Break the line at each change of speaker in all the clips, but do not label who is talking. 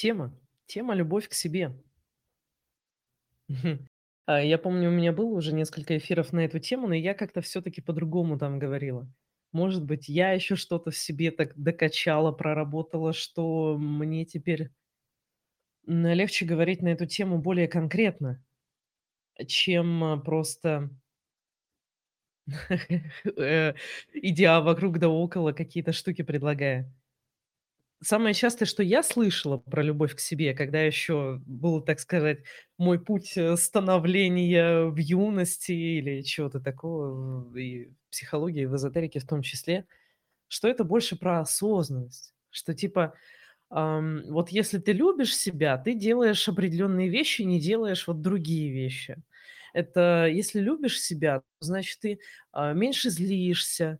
Тема. Тема "Любовь к себе". А, я помню, у меня было уже несколько эфиров на эту тему, но я как-то всё-таки по-другому там говорила. Может быть, я еще что-то в себе так докачала, проработала, что мне теперь легче говорить на эту тему более конкретно, чем, а, просто э, идя вокруг да около, какие-то штуки предлагая. Самое частое, что я слышала про любовь к себе, когда еще был, так сказать, мой путь, э, становления в юности или чего-то такого, и в психологии, в эзотерике в том числе, что это больше про осознанность. Что типа, ам, вот если ты любишь себя, ты делаешь определенные вещи, не делаешь вот другие вещи. Это если любишь себя, значит, ты, а, меньше злишься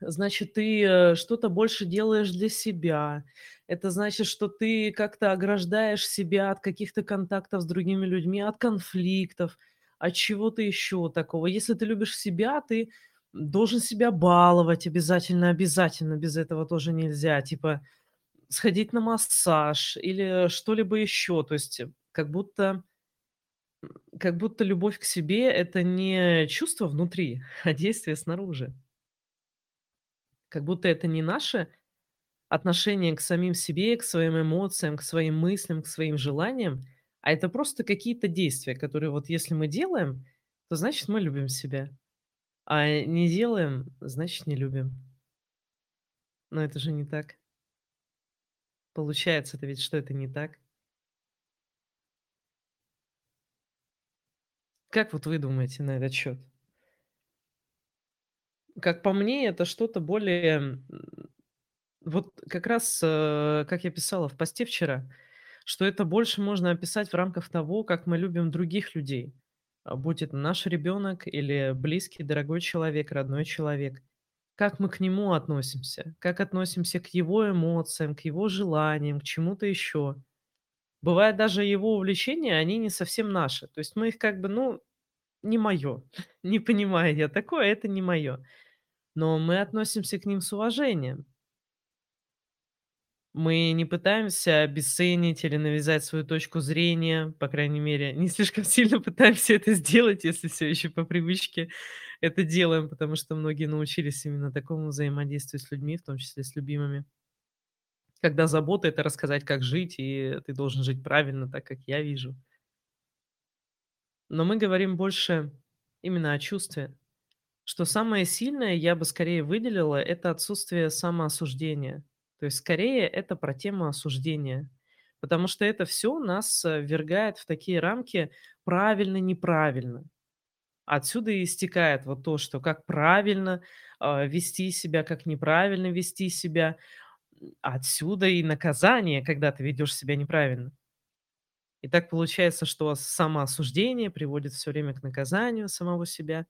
значит, ты, э, что-то больше делаешь для себя. Это значит, что ты как-то ограждаешь себя от каких-то контактов с другими людьми, от конфликтов, от чего-то еще такого. Если ты любишь себя, ты должен себя баловать обязательно, обязательно, без этого тоже нельзя. Типа сходить на массаж или что-либо еще. То есть, э, как будто как будто любовь к себе- это не чувство внутри, а действие снаружи. Как будто это не наше отношение к самим себе, к своим эмоциям, к своим мыслям, к своим желаниям, а это просто какие-то действия, которые вот если мы делаем, то значит мы любим себя, а не делаем, значит не любим. Но это же не так. Получается-то ведь, что это не так. Как вот вы думаете на этот счет? Как по мне, это что-то более, вот как раз, э, как я писала в посте вчера, что это больше можно описать в рамках того, как мы любим других людей. А, будь это наш ребенок или близкий, дорогой человек, родной человек. Как мы к нему относимся, как относимся к его эмоциям, к его желаниям, к чему-то еще. Бывает, даже его увлечения, они не совсем наши. То есть мы их как бы, ну, не мое, не понимаю я такое, это не мое. Но мы относимся к ним с уважением. Мы не пытаемся обесценить или навязать свою точку зрения, по крайней мере, не слишком сильно пытаемся это сделать, если всё еще по привычке это делаем, потому что многие научились именно такому взаимодействию с людьми, в том числе с любимыми. Когда забота- это рассказать, как жить, и ты должен жить правильно, так, как я вижу. Но мы говорим больше именно о чувстве. Что самое сильное, я бы скорее выделила- это отсутствие самоосуждения. То есть скорее это про тему осуждения. Потому что это всё нас, э, ввергает в такие рамки правильно-неправильно. Отсюда и истекает вот то, что как правильно, а, вести себя, как неправильно вести себя. Отсюда и наказание, когда ты ведешь себя неправильно. И так получается, что самоосуждение приводит всё время к наказанию самого себя.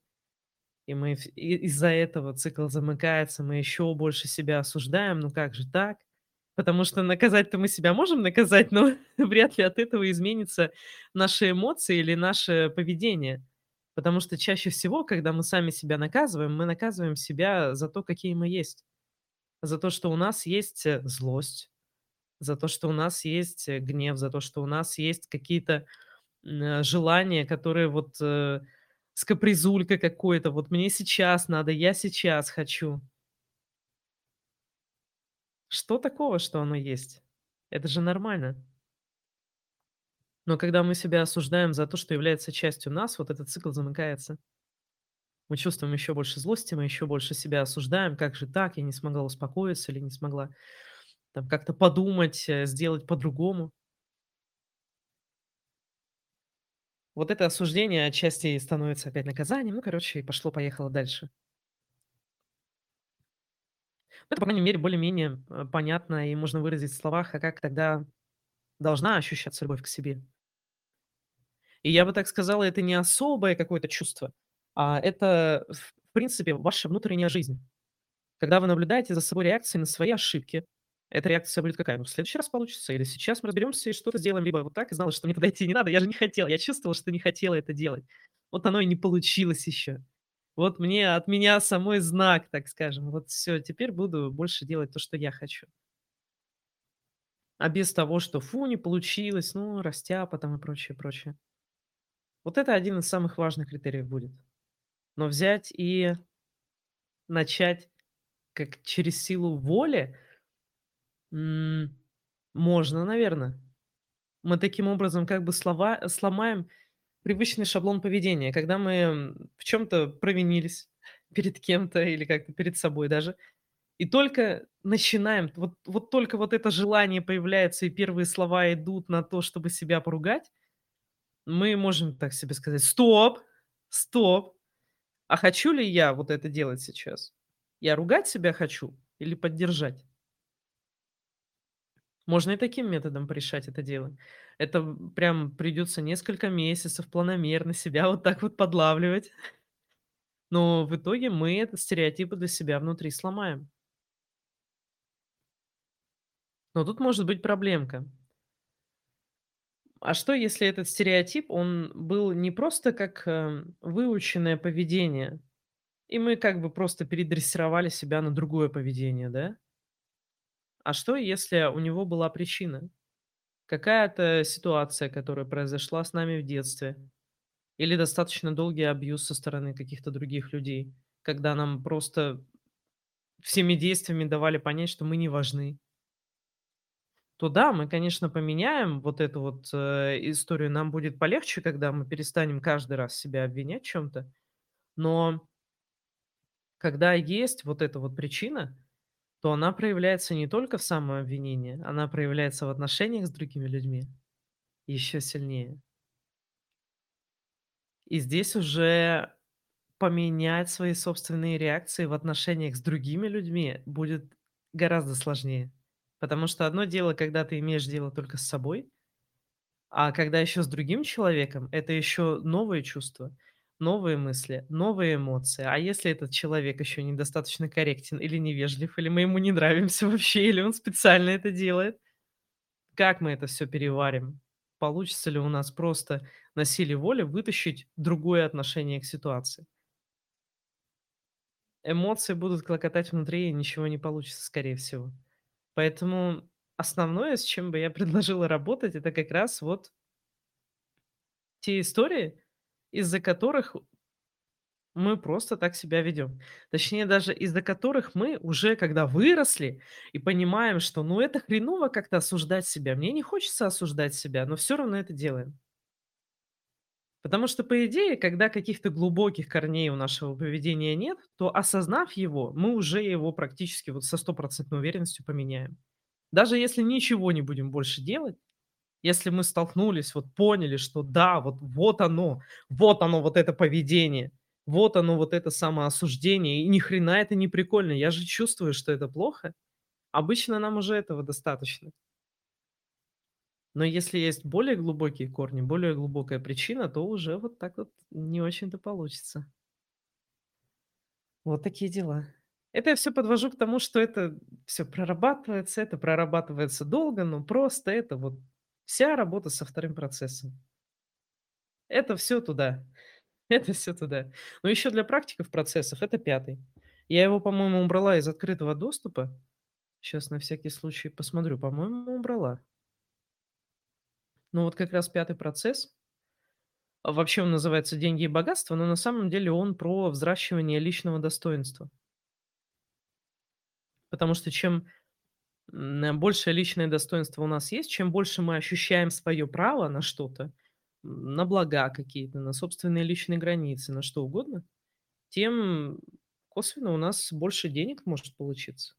И мы из-за этого цикл замыкается, мы еще больше себя осуждаем. Ну как же так? Потому что наказать-то мы себя можем наказать, но вряд ли от этого изменится наши эмоции или наше поведение. Потому что чаще всего, когда мы сами себя наказываем, мы наказываем себя за то, какие мы есть. За то, что у нас есть, э, злость, за то, что у нас есть, э, гнев, за то, что у нас есть какие-то, э, желания, которые вот, с капризулькой какой-то: "Вот мне сейчас надо, я сейчас хочу". Что такого, что оно есть? Это же нормально. Но когда мы себя осуждаем за то, что является частью нас, вот этот цикл замыкается. Мы чувствуем еще больше злости, мы еще больше себя осуждаем: "Как же так? Я не смогла успокоиться или не смогла там как-то подумать, э, сделать по-другому". Вот это осуждение отчасти становится опять наказанием. Ну, короче, и пошло-поехало дальше. Это, по крайней мере, более-менее, э, понятно и можно выразить в словах, а как тогда должна ощущаться любовь к себе. И я бы так сказала, это не особое какое-то чувство, а это, в принципе, ваша внутренняя жизнь. Когда вы наблюдаете за собой реакции на свои ошибки, эта реакция будет какая? Ну, в следующий раз получится, или сейчас мы разберемся и что-то сделаем, либо вот так и знала, что мне туда идти не надо, я же не хотела, я чувствовала, что не хотела это делать. Вот оно и не получилось еще. Вот мне от меня самой знак, так скажем. Вот всё, теперь буду больше делать то, что я хочу. А без того, что: "Фу, не получилось, ну, растяпа там" и прочее, прочее. Вот это один из самых важных критериев будет. Но взять и начать как через силу воли можно, наверно. Мы таким образом как бы слова сломаем привычный шаблон поведения. Когда мы, в чём-то провинились перед кем-то или как-то перед собой даже, и только начинаем, вот вот только вот это желание появляется и первые слова идут на то, чтобы себя поругать, мы можем так себе сказать: "Стоп, стоп, а хочу ли я вот это делать сейчас? Я ругать себя хочу или поддержать?" Можно и таким методом порешать это дело. Это прям придется несколько месяцев планомерно себя вот так вот подлавливать. Но в итоге мы этот стереотипы для себя внутри сломаем. Но тут может быть проблемка. А что, если этот стереотип, он был не просто как, э, выученное поведение, и мы как бы просто передрессировали себя на другое поведение, да? А что, если у него была причина? Какая-то ситуация, которая произошла с нами в детстве, или достаточно долгий абьюз со стороны каких-то других людей, когда нам просто всеми действиями давали понять, что мы не важны. То да, мы, конечно, поменяем вот эту вот, э, историю. Нам будет полегче, когда мы перестанем каждый раз себя обвинять в чём-то. Но когда есть вот эта вот причина, то она проявляется не только в самообвинении, она проявляется в отношениях с другими людьми ещё сильнее. И здесь уже поменять свои собственные реакции в отношениях с другими людьми будет гораздо сложнее. Потому что одно дело, когда ты имеешь дело только с собой, а когда ещё с другим человеком- это ещё новые чувства, новые мысли, новые эмоции. А если этот человек ещё недостаточно корректен или невежлив, или мы ему не нравимся вообще, или он специально это делает? Как мы это всё переварим? Получится ли у нас просто на силе воли вытащить другое отношение к ситуации? Эмоции будут клокотать внутри, и ничего не получится, скорее всего. Поэтому основное, с чем бы я предложила работать- это как раз вот те истории, из-за которых мы просто так себя ведём. Точнее, даже из-за которых мы уже когда выросли и понимаем, что, ну, это хреново как-то осуждать себя. Мне не хочется осуждать себя, но всё равно это делаем. Потому что, по идее, когда каких-то глубоких корней у нашего поведения нет, то, осознав его, мы уже его практически вот со стопроцентной уверенностью поменяем. Даже если ничего не будем больше делать, если мы столкнулись, вот поняли, что да, вот вот оно, вот оно, вот это поведение, вот оно, вот это самоосуждение, и ни хрена это не прикольно, я же чувствую, что это плохо. Обычно нам уже этого достаточно. Но если есть более глубокие корни, более глубокая причина, то уже вот так вот не очень-то получится. Вот такие дела. Это я всё подвожу к тому, что это всё прорабатывается, это прорабатывается долго, но просто это вот вся работа со вторым процессом. Это всё туда, это всё туда. Но ещё для практиков процессов- это 5. Я его, по-моему, убрала из открытого доступа. Щас на всякий случай посмотрю, по-моему, убрала. Ну, вот как раз 5 процесс вообще он называется "Деньги и богатство", но на самом деле он про взращивание личного достоинства. Потому что чем, большее личное достоинство у нас есть, чем больше мы ощущаем своё право на что-то, на блага какие-то, на собственные личные границы, на что угодно, тем косвенно у нас больше денег может получиться.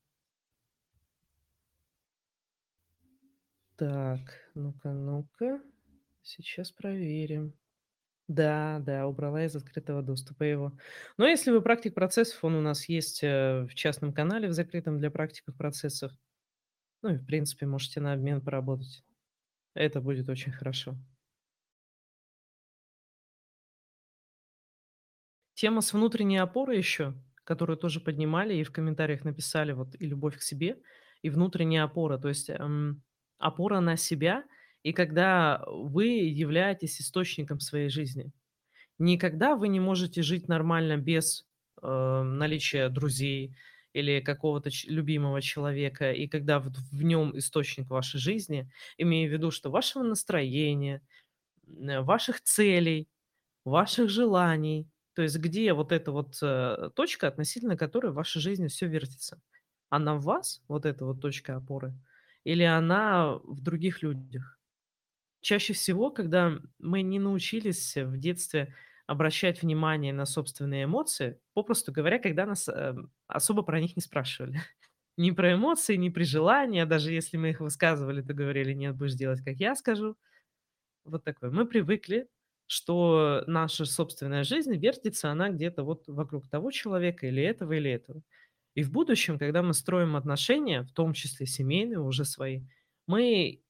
Так, ну-ка, ну-ка, сейчас проверим. Да, да, убрала из открытого доступа его. Но если вы практик процессов, он у нас есть, э, в частном канале, в закрытом для практиков процессов. Ну и, в принципе, можете на обмен поработать. Это будет очень хорошо. Тема с внутренней опорой ещё, которую тоже поднимали и в комментариях написали, вот, и любовь к себе, и внутренняя опора. То есть, эм, опора на себя, и когда вы являетесь источником своей жизни. Не когда вы не можете жить нормально без, э, наличия друзей или какого-то любимого человека, и когда вот в нем источник вашей жизни, имея в виду, что вашего настроения, м, ваших целей, ваших желаний, то есть где вот эта вот, э, точка, относительно которой в вашей жизни все вертится? Она в вас, вот эта вот точка опоры, или она в других людях? Чаще всего, когда мы не научились в детстве обращать внимание на собственные эмоции, попросту говоря, когда нас, эм, особо про них не спрашивали. Ни про эмоции, ни при желании, даже если мы их высказывали, то говорили: "Нет, будешь делать, как я скажу". Вот такое. Мы привыкли, что наша собственная жизнь вертится, она где-то вот вокруг того человека или этого, или этого. И в будущем, когда мы строим отношения, в том числе семейные уже свои, мы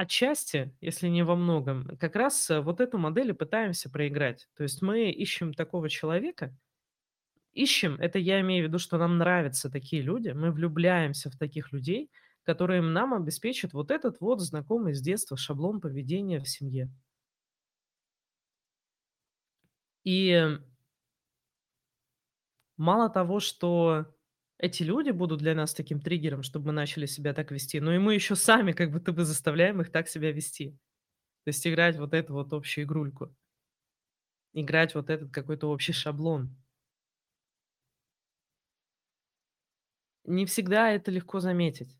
Отчасти, если не во многом, как раз, э, вот эту модель и пытаемся проиграть. То есть мы ищем такого человека, ищем, это я имею в виду, что нам нравятся такие люди, мы влюбляемся в таких людей, которые нам обеспечат вот этот вот знакомый с детства шаблон поведения в семье. И мало того, что эти люди будут для нас таким триггером, чтобы мы начали себя так вести, но и мы еще сами как будто бы заставляем их так себя вести. То есть играть вот эту вот общую игрульку. Играть вот этот какой-то общий шаблон. Не всегда это легко заметить,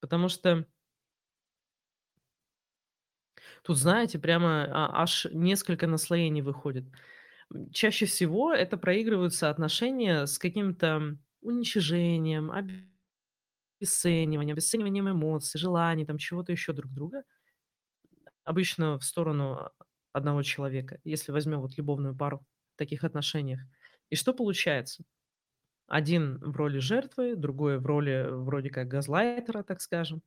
потому что тут, знаете, прямо а, аж несколько наслоений выходит. Чаще всего это проигрываются отношения с каким-то уничижением, обесцениванием, обесцениванием эмоций, желаний, там чего-то еще друг друга, обычно в сторону одного человека, если возьмем вот любовную пару в таких отношениях. И что получается? Один в роли жертвы, другой в роли вроде как газлайтера, так скажем,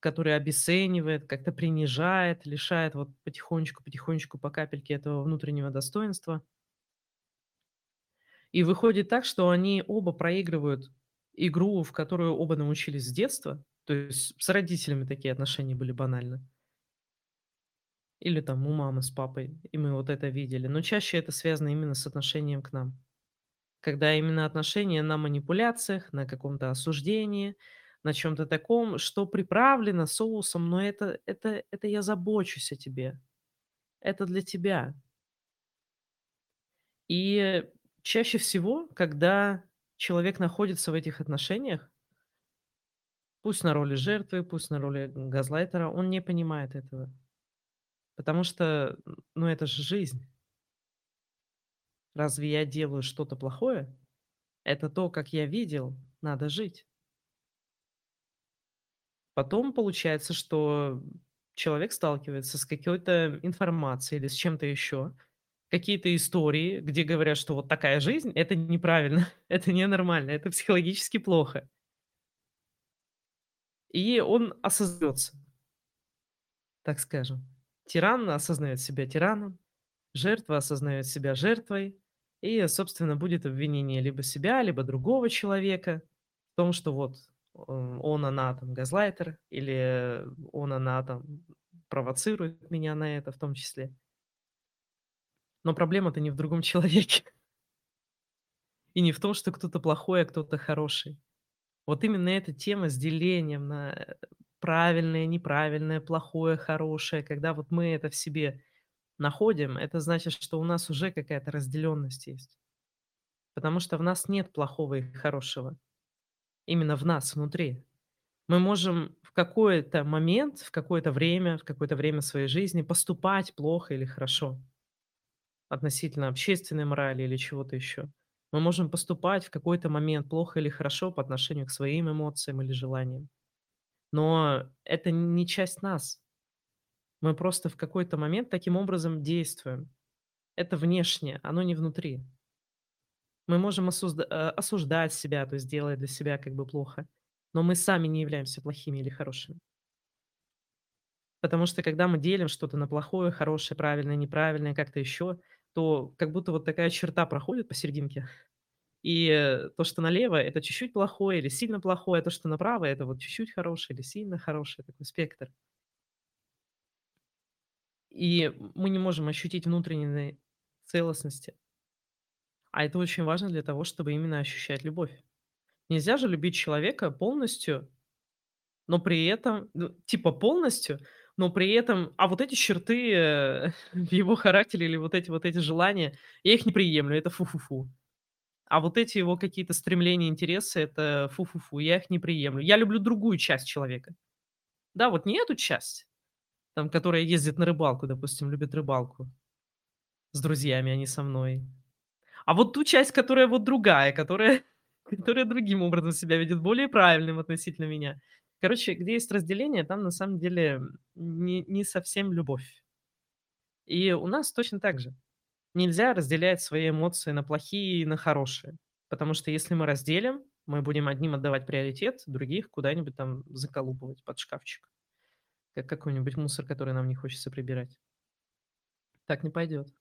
который обесценивает, как-то принижает, лишает вот потихонечку-потихонечку по капельке этого внутреннего достоинства. И выходит так, что они оба проигрывают игру, в которую оба научились с детства. То есть с родителями такие отношения были банально. Или там у мамы с папой, и мы вот это видели. Но чаще это связано именно с отношением к нам. Когда именно отношения на манипуляциях, на каком-то осуждении, на чем то таком, что приправлено соусом, но это это это я забочусь о тебе, это для тебя. И чаще всего, когда человек находится в этих отношениях, пусть на роли жертвы, пусть на роли газлайтера, он не понимает этого. Потому что, ну, это же жизнь. Разве я делаю что-то плохое? Это то, как я видел, надо жить. Потом получается, что человек сталкивается с какой-то информацией или с чем-то еще, какие-то истории, где говорят, что вот такая жизнь- это неправильно, это ненормально, это психологически плохо. И он осознается, так скажем. Тиран осознает себя тираном, жертва осознает себя жертвой, и, собственно, будет обвинение либо себя, либо другого человека в том, что вот э, он, она там газлайтер, или он, она там провоцирует меня на это в том числе. Но проблема-то не в другом человеке и не в том, что кто-то плохой, а кто-то хороший. Вот именно эта тема с делением на э, правильное, неправильное, плохое, хорошее, когда вот мы это в себе находим, это значит, что у нас уже какая-то разделенность есть. Потому что в нас нет плохого и хорошего. Именно в нас, внутри. Мы можем в какой-то момент, в какое-то время, в какое-то время своей жизни поступать плохо или хорошо относительно общественной морали или чего-то еще. Мы можем поступать в какой-то момент плохо или хорошо по отношению к своим эмоциям или желаниям. Но это не часть нас. Мы просто в какой-то момент таким образом действуем. Это внешнее, оно не внутри. Мы можем э, осуждать себя, то есть делать для себя как бы плохо, но мы сами не являемся плохими или хорошими. Потому что когда мы делим что-то на плохое, хорошее, правильное, неправильное, как-то еще, то как будто вот такая черта проходит посерединке. И э, то, что налево, это чуть-чуть плохое или сильно плохое, а то, что направо, это вот чуть-чуть хорошее или сильно хорошее, такой спектр. И мы не можем ощутить внутренней целостности. А это очень важно для того, чтобы именно ощущать любовь. Нельзя же любить человека полностью, но при этом, ну, типа полностью, но при этом, а вот эти черты, в его характере или вот эти вот эти желания, я их не приемлю, это фу-фу-фу. А вот эти его какие-то стремления, интересы- это фу-фу-фу, я их не приемлю. Я люблю другую часть человека. Да, вот не эту часть, там, которая ездит на рыбалку, допустим, любит рыбалку с друзьями, а не со мной. А вот ту часть, которая вот другая, которая которая другим образом себя ведет, более правильным относительно меня. Короче, где есть разделение, там на самом деле не не совсем любовь. И у нас точно так же. Нельзя разделять свои эмоции на плохие и на хорошие. Потому что если мы разделим, мы будем одним отдавать приоритет, других куда-нибудь там заколупывать под шкафчик, как какой-нибудь мусор, который нам не хочется прибирать. Так не пойдет.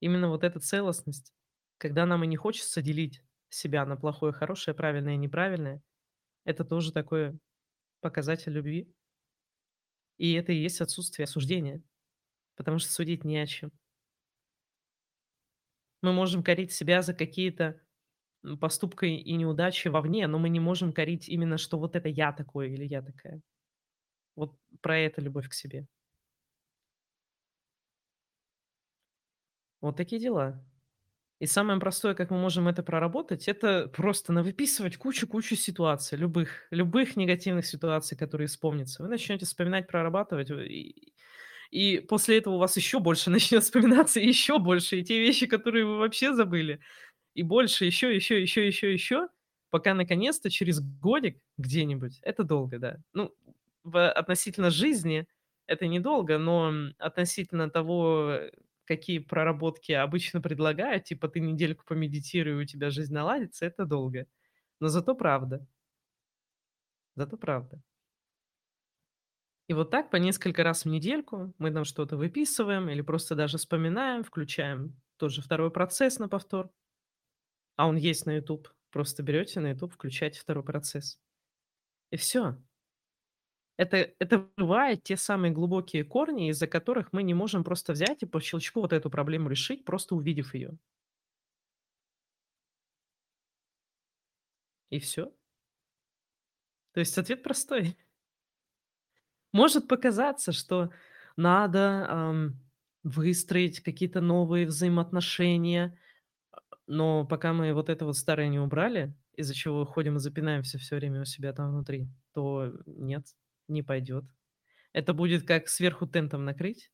Именно вот эта целостность, когда нам и не хочется делить себя на плохое, хорошее, правильное и неправильное, это тоже такой показатель любви. И это и есть отсутствие осуждения, потому что судить не о чем. Мы можем корить себя за какие-то, поступки и неудачи вовне, но мы не можем корить именно, что вот это я такой или я такая. Вот про это любовь к себе. Вот такие дела. И самое простое, как мы можем это проработать, это просто навыписывать кучу-кучу ситуаций, любых, любых негативных ситуаций, которые вспомнятся. Вы начнете вспоминать, прорабатывать, и, и после этого у вас еще больше начнет вспоминаться, еще больше, и те вещи, которые вы вообще забыли, и больше, еще, еще, еще, еще, еще, пока наконец-то через годик где-нибудь, это долго, да. Ну, в, относительно жизни это недолго, но относительно того, какие проработки обычно предлагают, типа ты недельку помедитируй, у тебя жизнь наладится, это долго. Но зато правда. Зато правда. И вот так по несколько раз в недельку мы там что-то выписываем или просто даже вспоминаем, включаем тот же второй процесс на повтор, а он есть на YouTube. Просто берете на YouTube, включаете второй процесс. И все. Это это бывает те самые глубокие корни, из-за которых мы не можем просто взять и по щелчку вот эту проблему решить, просто увидев ее. И все. То есть ответ простой. Может показаться, что надо, ам, выстроить какие-то новые взаимоотношения, но пока мы вот это вот старое не убрали, из-за чего ходим и запинаемся все время у себя там внутри, то нет, не пойдет. Это будет как сверху тентом накрыть.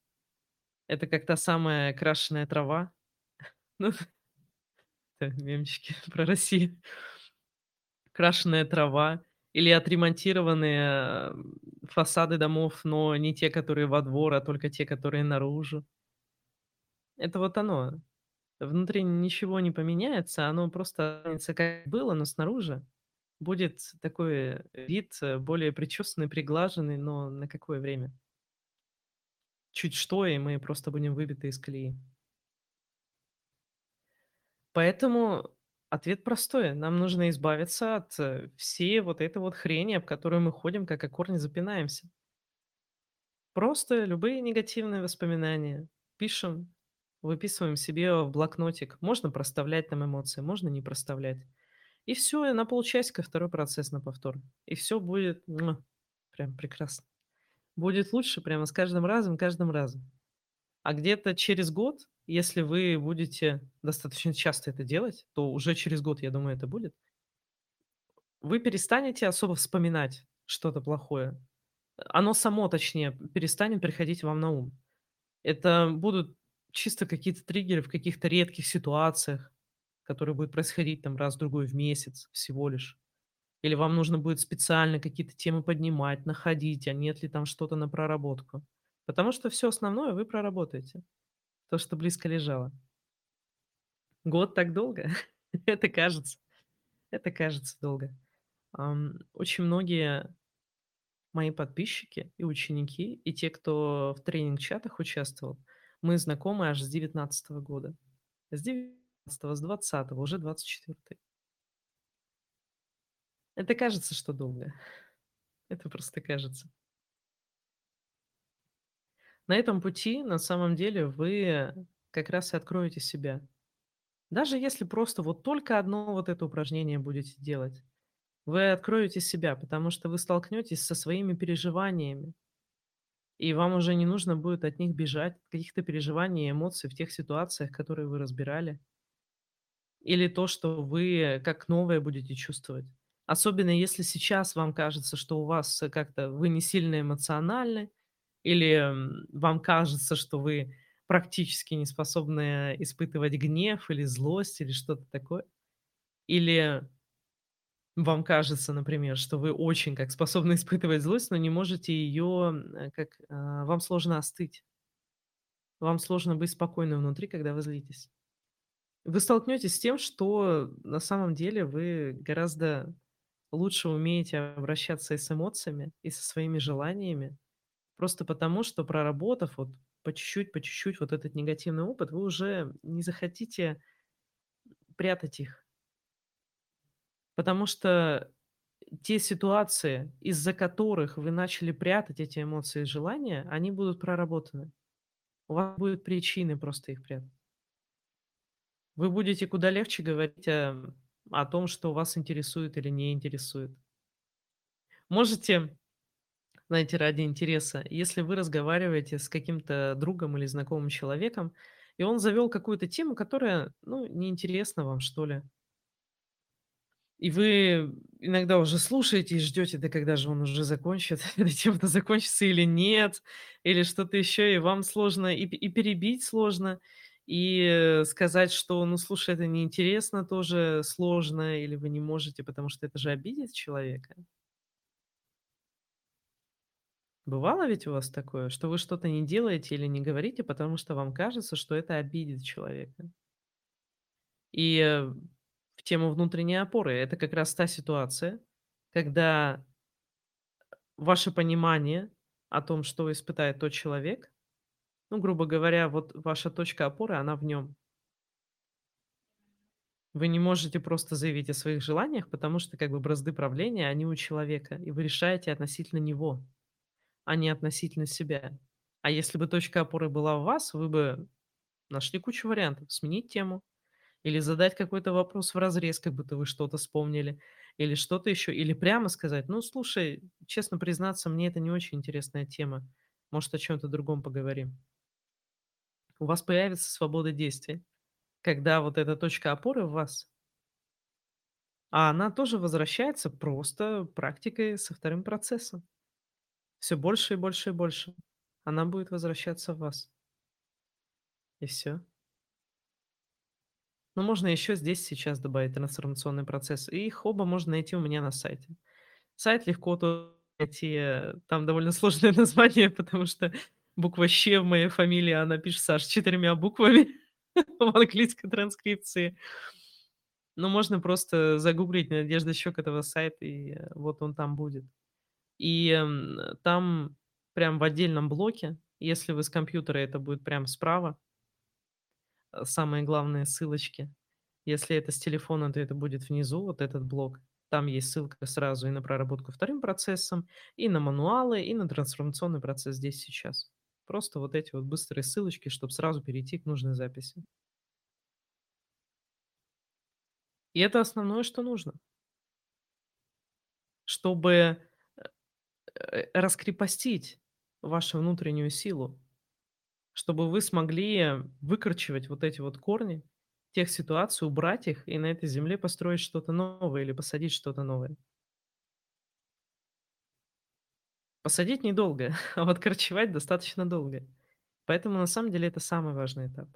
Это как та самая крашеная трава. Ну, мемчики про Россию. Крашеная трава или отремонтированные, м, фасады домов, но не те, которые во двор, а только те, которые наружу. Это вот оно. Внутри ничего не поменяется, оно просто останется как было, но снаружи будет такой вид, э, более причесанный, приглаженный, но на какое время? Чуть что, и мы просто будем выбиты из колеи. Поэтому ответ простой: нам нужно избавиться от, э, всей вот этой вот хрени, об которую мы ходим, как о корне запинаемся. Просто любые негативные воспоминания пишем, выписываем себе в блокнотик. Можно проставлять там эмоции, можно не проставлять. И все, и на полчасика второй процесс на повтор. И все будет прям прекрасно. Будет лучше прямо с каждым разом, каждым разом. А где-то через год, если вы будете достаточно часто это делать, то уже через год, я думаю, это будет, вы перестанете особо вспоминать что-то плохое. Оно само, точнее, перестанет приходить вам на ум. Это будут чисто какие-то триггеры в каких-то редких ситуациях, которые будут происходить там раз-другой в месяц всего лишь. Или вам нужно будет специально какие-то темы поднимать, находить, а нет ли там что-то на проработку. Потому что все основное вы проработаете. То, что близко лежало. Год так долго? Это кажется. Это кажется долго. Очень многие мои подписчики и ученики, и те, кто в тренинг-чатах участвовал, мы знакомы аж с девятнадцатого года. С девятнадцатого, с двадцатого, уже двадцать четвертый. Это кажется, что долго. Это просто кажется. На этом пути, на самом деле, вы как раз и откроете себя. Даже если просто вот только одно вот это упражнение будете делать, вы откроете себя, потому что вы столкнетесь со своими переживаниями. И вам уже не нужно будет от них бежать, каких-то переживаний и эмоций в тех ситуациях, которые вы разбирали. Или то, что вы как новое будете чувствовать. Особенно если сейчас вам кажется, что у вас э, как-то вы не сильно эмоциональны, или вам кажется, что вы практически не способны испытывать гнев или злость или что-то такое. Или вам кажется, например, что вы очень как способны испытывать злость, но не можете ее, как, а, вам сложно остыть. Вам сложно быть спокойным внутри, когда вы злитесь. Вы столкнетесь с тем, что на самом деле вы гораздо лучше умеете обращаться и с эмоциями, и со своими желаниями. Просто потому, что проработав вот по чуть-чуть, по чуть-чуть вот этот негативный опыт, вы уже не захотите прятать их. Потому что те ситуации, из-за которых вы начали прятать эти эмоции и желания, они будут проработаны. У вас будут причины просто их прятать. Вы будете куда легче говорить о, о том, что вас интересует или не интересует. Можете, знаете, ради интереса, если вы разговариваете с каким-то другом или знакомым человеком, и он завел какую-то тему, которая, ну, неинтересна вам, что ли, и вы иногда уже слушаете и ждете, да когда же он уже закончит, эта тема-то закончится или нет, или что-то еще, и вам сложно и, и перебить сложно, и сказать, что, ну, слушай, это неинтересно, тоже сложно, или вы не можете, потому что это же обидит человека. Бывало ведь у вас такое, что вы что-то не делаете или не говорите, потому что вам кажется, что это обидит человека. И э, в тему внутренней опоры это как раз та ситуация, когда Ваше понимание о том, что испытает тот человек, ну, грубо говоря, вот ваша точка опоры, она в нем. Вы не можете просто заявить о своих желаниях, потому что как бы бразды правления, они у человека, и вы решаете относительно него, а не относительно себя. А если бы точка опоры была у вас, вы бы нашли кучу вариантов. Сменить тему, Или задать какой-то вопрос в разрез, как будто вы что-то вспомнили, или что-то еще, или прямо сказать: "Ну, слушай, честно признаться, мне это не очень интересная тема. Может, о чем то другом поговорим?" У вас появится свобода действий, когда вот эта точка опоры в вас, а она тоже возвращается просто практикой со вторым процессом. Все больше и больше и больше. Она будет возвращаться в вас, и все. Но можно еще здесь сейчас добавить трансформационный процесс, и их оба можно найти у меня на сайте. Сайт легко найти, э, там довольно сложное название, потому что буква "щ" в моей фамилии, она пишется аж четырьмя буквами в английской транскрипции. Но можно просто загуглить Надежда Щекотова сайт, и э, вот он там будет. И, м, там прям в отдельном блоке, если вы с компьютера, это будет прям справа, э, самые главные ссылочки. Если это с телефона, то это будет внизу, вот этот блок. Там есть ссылка сразу и на проработку вторым процессом, и на мануалы, и на трансформационный процесс здесь сейчас. Просто вот эти вот быстрые ссылочки, чтобы сразу перейти к нужной записи. И это основное, что нужно, чтобы, э, раскрепостить вашу внутреннюю силу, чтобы вы смогли выкорчевать вот эти вот корни тех ситуаций, убрать их и на этой земле построить что-то новое или посадить что-то новое. Посадить недолго, а вот корчевать достаточно долго. Поэтому на самом деле это самый важный этап.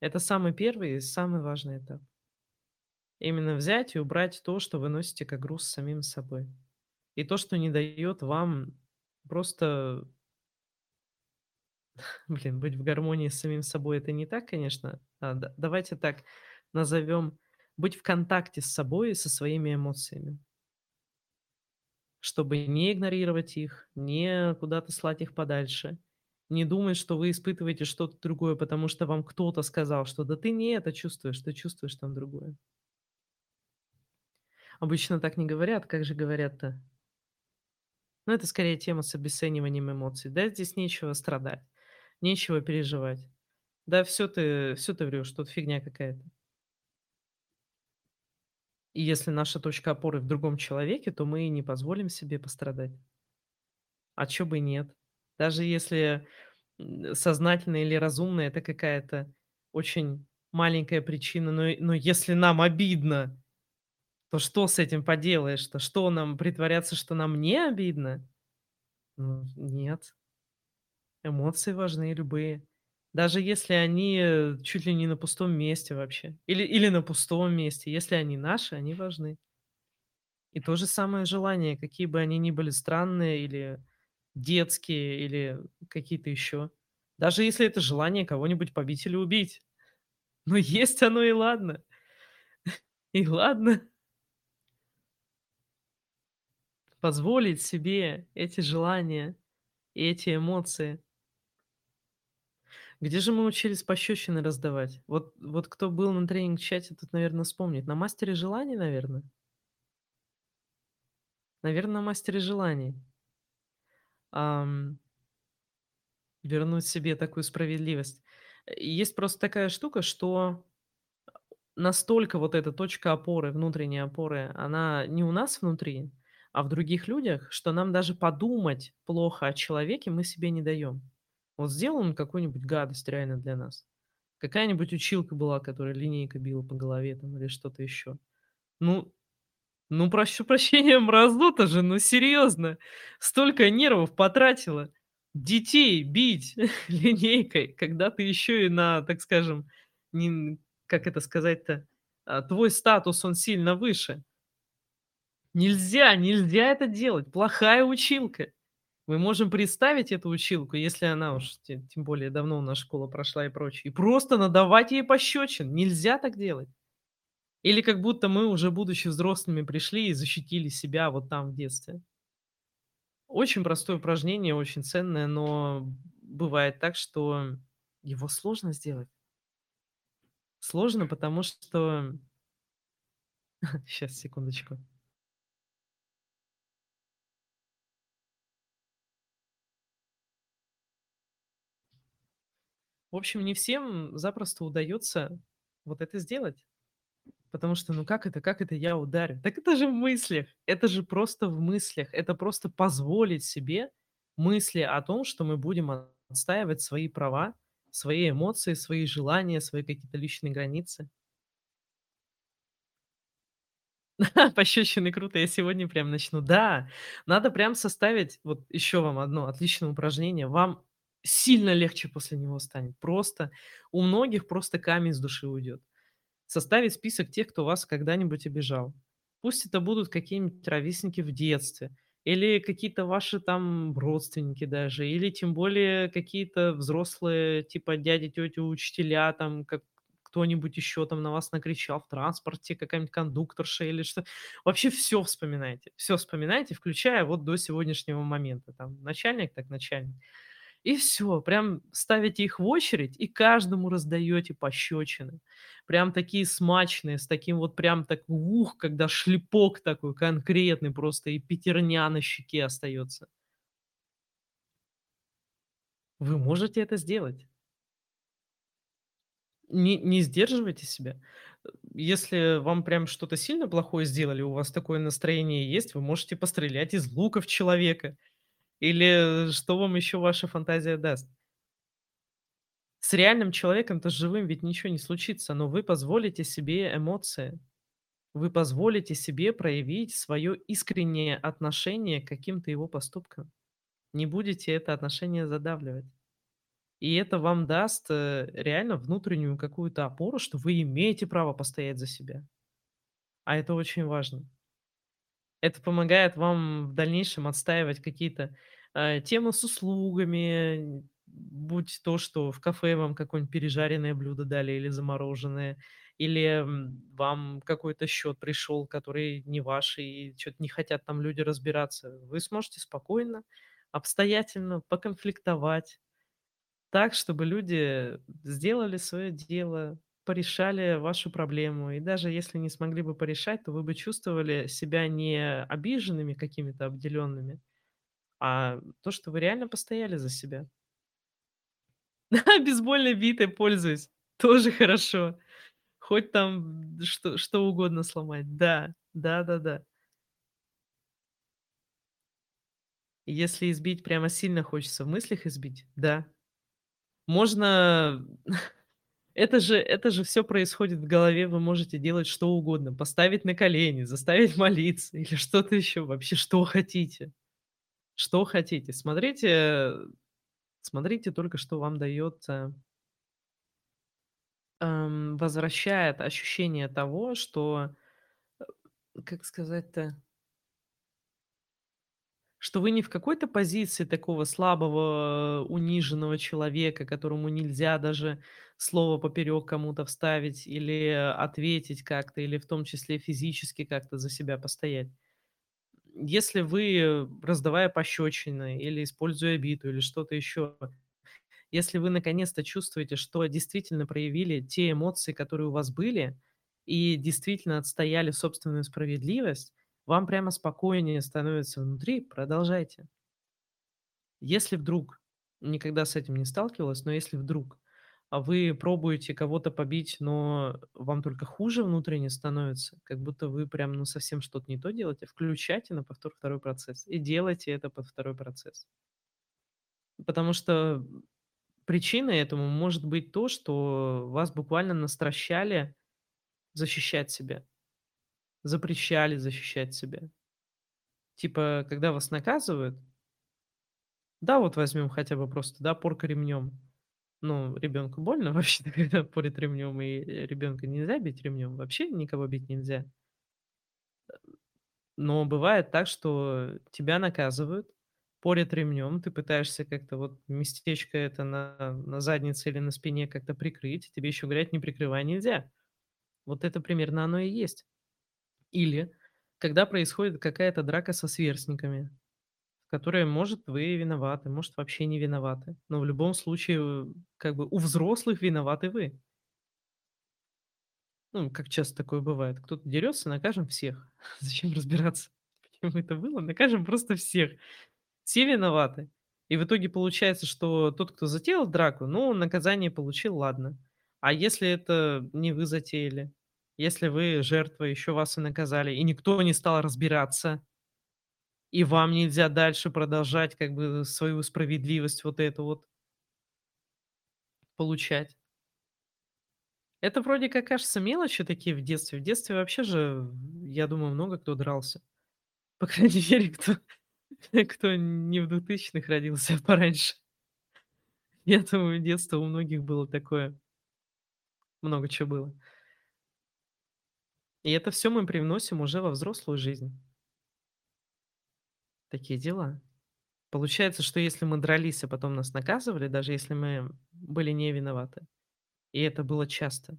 Это самый первый и самый важный этап. Именно взять и убрать то, что вы носите как груз самим собой. И то, что не дает вам просто, блин, быть в гармонии с самим собой. Это не так, конечно. А, да- давайте так назовем. Быть в контакте с собой и со своими эмоциями. Чтобы не игнорировать их, не куда-то слать их подальше, не думать, что вы испытываете что-то другое, потому что вам кто-то сказал, что да ты не это чувствуешь, ты чувствуешь там другое. Обычно так не говорят, как же говорят-то? Ну, это скорее тема с обесцениванием эмоций. Да, здесь нечего страдать, нечего переживать. Да, все ты, все ты врешь, тут фигня какая-то. И если наша точка опоры в другом человеке, то мы не позволим себе пострадать. А чё бы нет? Даже если, м, сознательно или разумно это какая-то очень маленькая причина, но но если нам обидно, то что с этим поделаешь-то? Что нам притворяться, что нам не обидно? Ну, нет. Эмоции важны любые. Даже если они, э, чуть ли не на пустом месте вообще. Или или на пустом месте. Если они наши, они важны. И то же самое желания, какие бы они ни были странные или детские, или какие-то еще. Даже если это желание кого-нибудь побить или убить. Ну, есть оно и ладно. И ладно. Позволить себе эти желания и эти эмоции. Где же мы учились пощёчины раздавать? Вот вот кто был на тренинг-чате, тот, наверно, вспомнит. На "Мастере желаний", наверно? Наверно, на "Мастере желаний". Ам. Вернуть себе такую справедливость. Есть просто такая штука, что настолько вот эта точка опоры, внутренней опоры, она не у нас внутри, а в других людях, что нам даже подумать плохо о человеке мы себе не даём. Вот сделал он какую-нибудь гадость реально для нас. Какая-нибудь училка была, которая линейкой била по голове там или что-то ещё. Ну ну, прошу прощения, мразота же, ну серьезно! Столько нервов потратила детей бить линейкой, когда ты еще и на, так скажем, нин как это сказать-то, а, твой статус, он сильно выше. Нельзя, нельзя это делать! Плохая училка! Мы можем представить эту училку, если она уж те тем более давно у нас школа прошла и прочее, и просто надавать ей пощечин. Нельзя так делать! Или как будто мы, уже будучи взрослыми, пришли и защитили себя вот там в детстве. Очень простое упражнение, очень ценное, но бывает так, что его сложно сделать. Сложно, потому что Щас, секундочку. В общем, не всем запросто удаётся вот это сделать. Потому что, ну как это как это я ударю? Так это же в мыслях! Это же просто в мыслях! Это просто позволить себе мысли о том, что мы будем отстаивать свои права, свои эмоции, свои желания, свои какие-то личные границы. Пощёчины- круто, я сегодня прям начну. Да, надо прям составить вот ещё вам одно отличное упражнение. Вам сильно легче после него станет. Просто у многих просто камень с души уйдёт. Составить список тех, кто вас когда-нибудь обижал. Пусть это будут какие-нибудь ровесники в детстве или какие-то ваши там родственники даже, или тем более какие-то взрослые, типа дяди, тети, учителя, там как кто-нибудь ещё там на вас накричал в транспорте, какая-нибудь кондукторша или что. Вообще всё вспоминайте, всё вспоминайте, включая вот до сегодняшнего момента. Там начальник так начальник. И всё, прям ставите их в очередь и каждому раздаёте пощёчины. Прям такие смачные, с таким вот прям так ух, когда шлепок такой конкретный просто и пятерня на щеке остаётся. Вы можете это сделать. Не не сдерживайте себя. Если вам прям что-то сильно плохое сделали, у вас такое настроение есть, вы можете пострелять из лука в человека или что вам ещё ваша фантазия даст. С реальным человеком-то, живым, ведь ничего не случится, но вы позволите себе эмоции. Вы позволите себе проявить своё искреннее отношение к каким-то его поступкам. Не будете это отношение задавливать. И это вам даст, э, реально внутреннюю какую-то опору, что вы имеете право постоять за себя. А это очень важно. Это помогает вам в дальнейшем отстаивать какие-то, э, темы с услугами, будь то, что в кафе вам какое-нибудь пережаренное блюдо дали или замороженное, или, вам какой-то счёт пришёл, который не ваш, и чё-то не хотят там люди разбираться. Вы сможете спокойно, обстоятельно поконфликтовать так, чтобы люди сделали своё дело, порешали вашу проблему. И даже если не смогли бы порешать, то вы бы чувствовали себя не обиженными, какими-то обделёнными, а то, что вы реально постояли за себя. Бейсбольной битой пользуюсь. Тоже хорошо. Хоть там что что угодно сломать. Да, да-да-да. Если избить прямо сильно хочется, в мыслях избить? Да. Можно это же это же всё происходит в голове, вы можете делать что угодно: поставить на колени, заставить молиться или что-то еще, вообще что хотите. Что хотите. Смотрите смотрите только, что вам даёт, э эм, возвращает ощущение того, что, э, как сказать-то что вы не в какой-то позиции такого слабого, униженного человека, которому нельзя даже слово поперек кому-то вставить или ответить как-то, или в том числе физически как-то за себя постоять. Если вы, раздавая пощёчины или используя биту, или что-то еще, если вы наконец-то чувствуете, что действительно проявили те эмоции, которые у вас были, и действительно отстояли собственную справедливость, вам прямо спокойнее становится внутри, продолжайте. Если вдруг, никогда с этим не сталкивалась, но если вдруг, а, вы пробуете кого-то побить, но вам только хуже внутренне становится, как будто вы прям, ну, совсем что-то не то делаете, включайте на повтор 2 процесс и делайте это под 2 процесс. Потому что, причиной этому может быть то, что вас буквально настращали защищать себя. Запрещали защищать себя. Типа, когда вас наказывают Да, вот возьмем хотя бы просто, да, порка ремнем. Ну, ребенку больно вообще-то, когда порят ремнем, и ребенка нельзя бить ремнем, вообще никого бить нельзя. Но бывает так, что тебя наказывают, порят ремнем, ты пытаешься как-то вот местечко это на на заднице или на спине как-то прикрыть, тебе еще говорят: "Не прикрывай, нельзя". Вот это примерно оно и есть. Или когда происходит какая-то драка со сверстниками, в которой, может, вы виноваты, может, вообще не виноваты, но в любом случае, э, как бы у взрослых виноваты вы. Ну, как часто такое бывает: кто-то дерется, накажем всех. Зачем разбираться, почему это было? Накажем просто всех. Все виноваты. И в итоге получается, что тот, кто затеял драку, ну, наказание получил, ладно. А если это не вы затеяли? Если вы жертва, еще вас и наказали, и никто не стал разбираться и вам нельзя дальше продолжать как бы свою справедливость вот эту вот получать. Это вроде как кажется мелочи такие в детстве. В детстве вообще же, я думаю, много кто дрался. По крайней мере, кто кто не в 2000-х родился, а пораньше. Я думаю, детство у многих было такое. Много чё было. И это всё мы привносим уже во взрослую жизнь. Такие дела. Получается, что если мы дрались, а потом нас наказывали, даже если мы были не виноваты, и это было часто,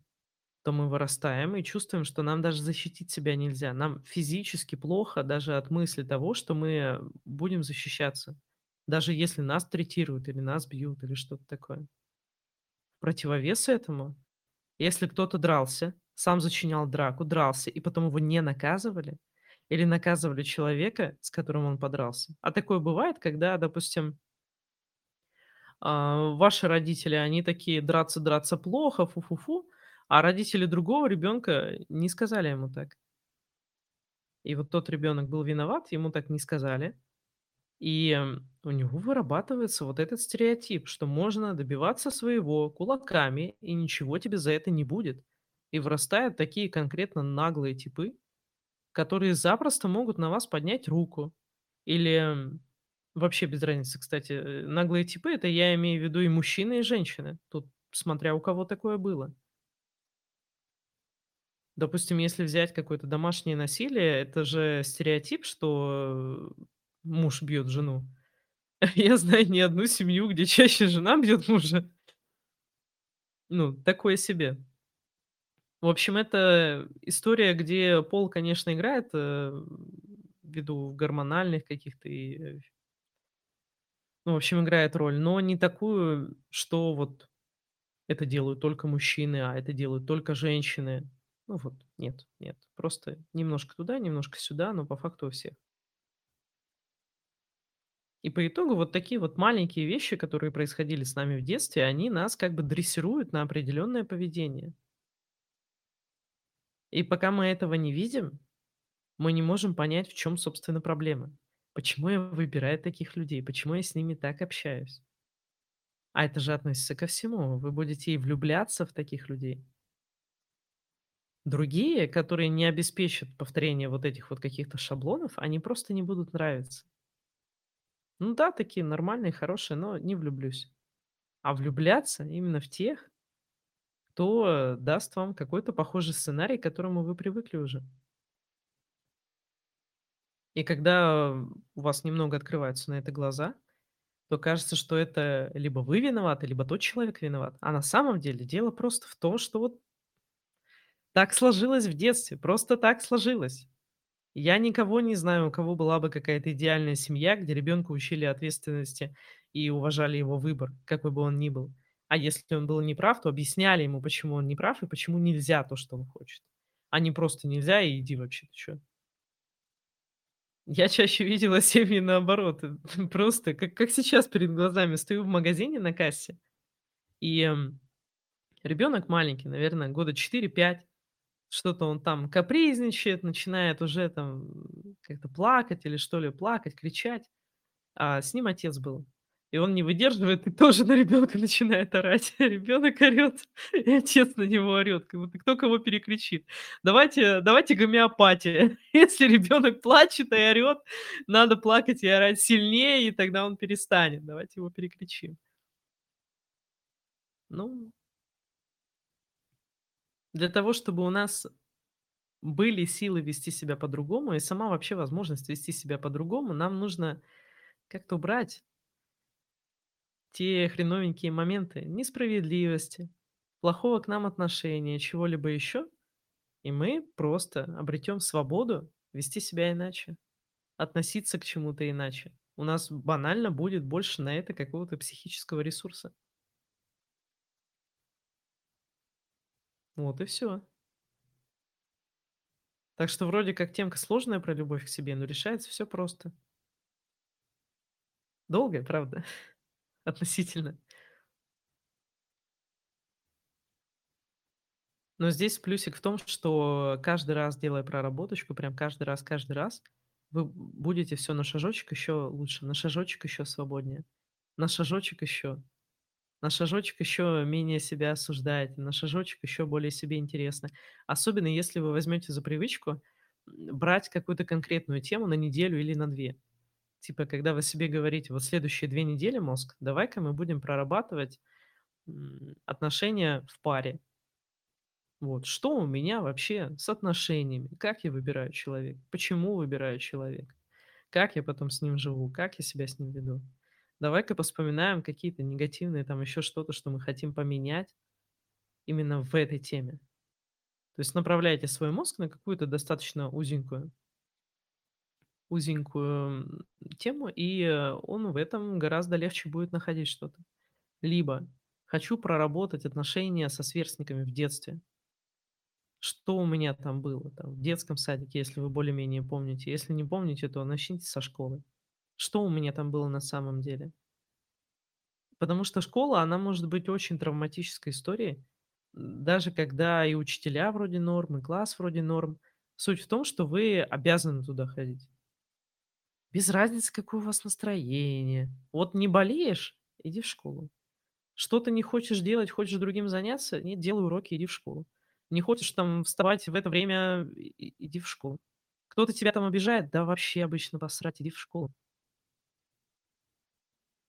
то мы вырастаем и чувствуем, что нам даже защитить себя нельзя. Нам физически плохо даже от мысли того, что мы будем защищаться, даже если нас третируют или нас бьют, или что-то такое. Противовес этому, если кто-то дрался, сам зачинял драку, дрался, и потом его не наказывали или наказывали человека, с которым он подрался. А такое бывает, когда, допустим а, ваши родители, они такие: "Драться драться плохо, фу-фу-фу", а родители другого ребенка не сказали ему так. И вот тот ребенок был виноват, ему так не сказали. И, у него вырабатывается вот этот стереотип, что можно добиваться своего кулаками, и ничего тебе за это не будет. И вырастают такие конкретно наглые типы, которые запросто могут на вас поднять руку. Или, вообще без разницы, кстати, э, наглые типы- это я имею в виду и мужчины, и женщины. Тут смотря у кого такое было. Допустим, если взять какое-то домашнее насилие, это же стереотип, что, э, муж бьет жену. Я знаю не одну семью, где чаще жена бьет мужа. Ну, такое себе. В общем, это история, где пол, конечно, играет, э, ввиду гормональных каких-то и, э Ну, в общем, играет роль, но не такую, что вот это делают только мужчины, а это делают только женщины. Ну вот, нет, нет. Просто немножко туда, немножко сюда, но по факту у всех. И по итогу вот такие вот маленькие вещи, которые происходили с нами в детстве, они нас как бы дрессируют на определенное поведение. И пока мы этого не видим, мы не можем понять, в чём, собственно, проблема. Почему я выбираю таких людей? Почему я с ними так общаюсь? А это же относится ко всему. Вы будете и влюбляться в таких людей. Другие, которые не обеспечат повторение вот этих вот каких-то шаблонов, они просто не будут нравиться. Ну да, такие нормальные, хорошие, но не влюблюсь. А влюбляться именно в тех кто даст вам какой-то похожий сценарий, к которому вы привыкли уже. И когда у вас немного открываются на это глаза, то кажется, что это либо вы виноваты, либо тот человек виноват. А на самом деле дело просто в том, что вот так сложилось в детстве, просто так сложилось. Я никого не знаю, у кого была бы какая-то идеальная семья, где ребенка учили ответственности и уважали его выбор, какой бы он ни был. А если он был неправ, то объясняли ему, почему он неправ и почему нельзя то, что он хочет. А не просто нельзя и иди вообще, ты чё. Я чаще видела семьи наоборот. Просто как как сейчас перед глазами. Стою в магазине на кассе, и, ребенок маленький, наверно, года 4-5. Что-то он там капризничает, начинает уже там как-то плакать или что ли, плакать, кричать. А с ним отец был. И он не выдерживает и тоже на ребенка начинает орать. Ребенок орёт, и отец на него будто кто кого перекричит. Давайте давайте гомеопатия. Если ребенок плачет и орёт, надо плакать и орать сильнее, и тогда он перестанет. Давайте его перекричим. Ну Для того, чтобы у нас были силы вести себя по-другому и сама вообще возможность вести себя по-другому, нам нужно как-то убрать те хреновенькие моменты несправедливости, плохого к нам отношения, чего-либо еще, и мы просто обретем свободу вести себя иначе, относиться к чему-то иначе. У нас банально будет больше на это какого-то психического ресурса. Вот и всё. Так что вроде как темка сложная про любовь к себе, но решается всё просто. Долгая, правда? Относительно. Но здесь плюсик в том, что каждый раз, делая проработочку, прям каждый раз каждый раз, вы будете всё на шажочек еще лучше, на шажочек еще свободнее, на шажочек еще, на шажочек еще менее себя осуждаете, на шажочек еще более себе интересны. Особенно если вы возьмете за привычку, брать какую-то конкретную тему на неделю или на 2. Типа, когда вы себе говорите: "Вот следующие 2 недели, мозг, давай-ка мы будем прорабатывать, отношения в паре". Вот что у меня вообще с отношениями? Как я выбираю человека? Почему выбираю человека? Как я потом с ним живу? Как я себя с ним веду? Давай-ка поспоминаем какие-то негативные, там еще что-то, что мы хотим поменять именно в этой теме. То есть направляйте свой мозг на какую-то достаточно узенькую узенькую, тему, и, э, он в этом гораздо легче будет находить что-то. Либо хочу проработать отношения со сверстниками в детстве. Что у меня там было там в детском садике, если вы более-менее помните? Если не помните, то начните со школы. Что у меня там было на самом деле? Потому что школа, она может быть очень травматической историей, даже когда и учителя вроде норм, и класс вроде норм. Суть в том, что вы обязаны туда ходить. Без разницы, какое у вас настроение. Вот не болеешь- иди в школу. Что-то не хочешь делать, хочешь другим заняться- нет, делай уроки, иди в школу. Не хочешь там вставать в это время- иди в школу. Кто-то тебя там обижает- да вообще обычно посрать, иди в школу.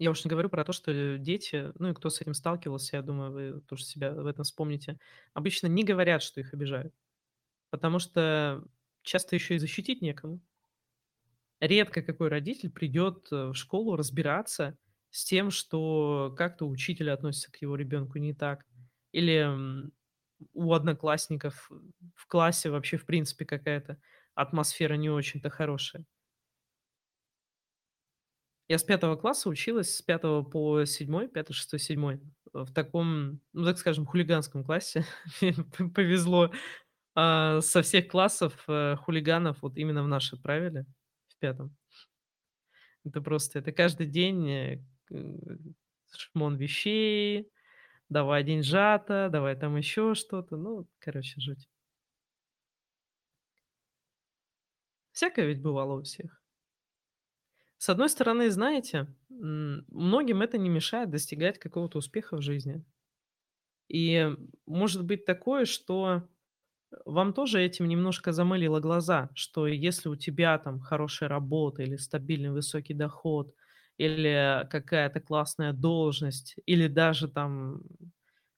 Я уж не говорю про то, что, э, дети, ну и кто с этим сталкивался, я думаю, вы тоже себя в этом вспомните, обычно не говорят, что их обижают, потому что часто еще и защитить некому. Редко какой родитель придет, э, в школу разбираться с тем, что как-то учитель относится к его ребенку не так, или, у одноклассников в классе вообще в принципе какая-то атмосфера не очень-то хорошая. Я с 5 класса училась, с 5 по 7, 5, 6, 7 в таком, ну, так скажем, хулиганском классе. Повезло, а, со всех классов, э, хулиганов вот именно в наш отправили, 5. Это просто, это каждый день, э, к шмон вещей, давай деньжата, давай там еще что-то. Ну, короче, жуть. Всякое ведь бывало у всех. С одной стороны, знаете, многим это не мешает достигать какого-то успеха в жизни. И может быть такое, что вам тоже этим немножко замылило глаза, что если у тебя там хорошая работа или стабильный высокий доход, или какая-то классная должность, или даже там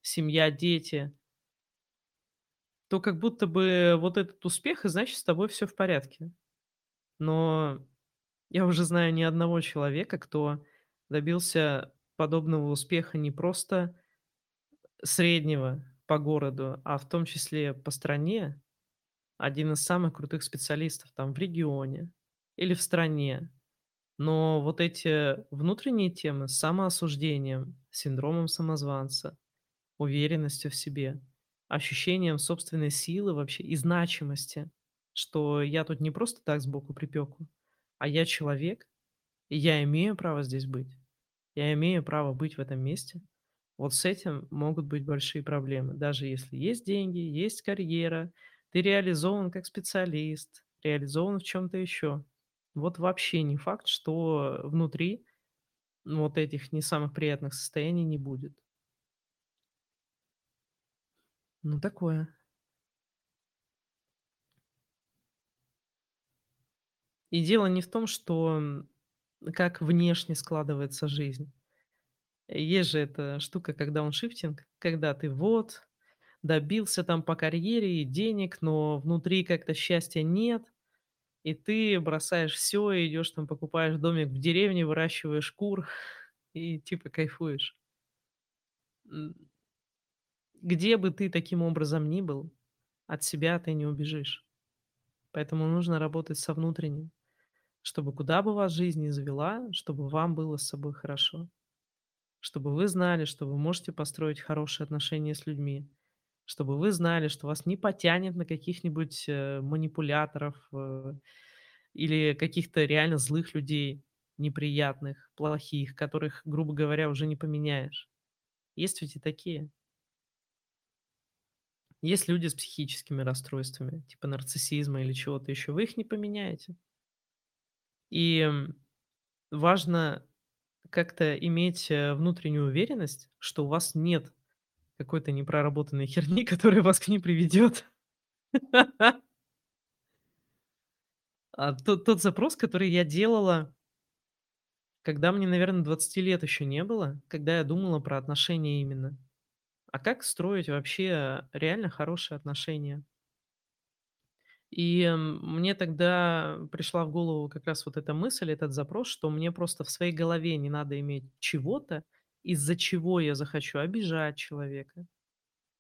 семья, дети, то как будто бы вот этот успех, и значит, с тобой все в порядке. Но я уже знаю ни одного человека, кто добился подобного успеха не просто среднего по городу, а в том числе по стране. Один из самых крутых специалистов там в регионе или в стране. Но вот эти внутренние темы с самоосуждением, синдромом самозванца, уверенностью в себе, ощущением собственной силы вообще и значимости, что я тут не просто так сбоку припеку, а я человек, и я имею право здесь быть. Я имею право быть в этом месте. Вот с этим могут быть большие проблемы. Даже если есть деньги, есть карьера, ты реализован как специалист, реализован в чем-то еще. Вот вообще не факт, что внутри вот этих не самых приятных состояний не будет. Ну, такое. И дело не в том, что как внешне складывается жизнь. Есть же эта штука, когда он шифтинг, когда ты вот добился там по карьере и денег, но внутри как-то счастья нет, и ты бросаешь все, и идешь там покупаешь домик в деревне, выращиваешь кур и типа кайфуешь. Где бы ты таким образом ни был, от себя ты не убежишь. Поэтому нужно работать со внутренним, чтобы куда бы вас жизнь ни завела, чтобы вам было с собой хорошо. Чтобы вы знали, что вы можете построить хорошие отношения с людьми. Чтобы вы знали, что вас не потянет на каких-нибудь, э, манипуляторов, э, или каких-то реально злых людей, неприятных, плохих, которых, грубо говоря, уже не поменяешь. Есть ведь и такие. Есть люди с психическими расстройствами, типа нарциссизма или чего-то еще. Вы их не поменяете. И, важно как-то иметь, э, внутреннюю уверенность, что у вас нет какой-то непроработанной херни, которая вас к ним приведет. А тот тот запрос, который я делала, когда мне, наверное, двадцати лет еще не было, когда я думала про отношения именно. А как строить вообще реально хорошие отношения? И, мне тогда пришла в голову как раз вот эта мысль, этот запрос, что мне просто в своей голове не надо иметь чего-то, из-за чего я захочу обижать человека.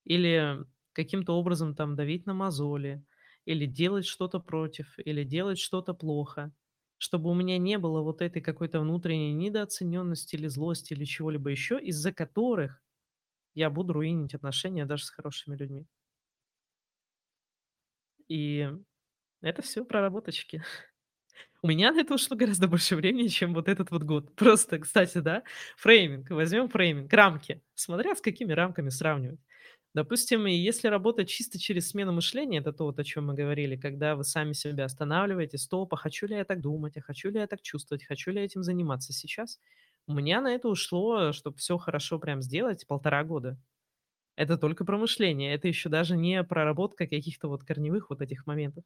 Или каким-то образом там давить на мозоли, или делать что-то против, или делать что-то плохо, чтобы у меня не было вот этой какой-то внутренней недооцененности или злости, или чего-либо еще, из-за которых я буду руинить отношения даже с хорошими людьми. И это все проработочки. У меня на это ушло гораздо больше времени, чем вот этот вот год. Просто, кстати, да, фрейминг, возьмем фрейминг, рамки, смотря с какими рамками сравнивать. Допустим, если работать чисто через смену мышления, это то, вот о чем мы говорили, когда вы сами себя останавливаете, стоп, а хочу ли я так думать, а хочу ли я так чувствовать, хочу ли я этим заниматься сейчас. У меня на это ушло, чтобы все хорошо прям сделать, полтора года. Это только про мышление, это еще даже не проработка каких-то вот корневых вот этих моментов.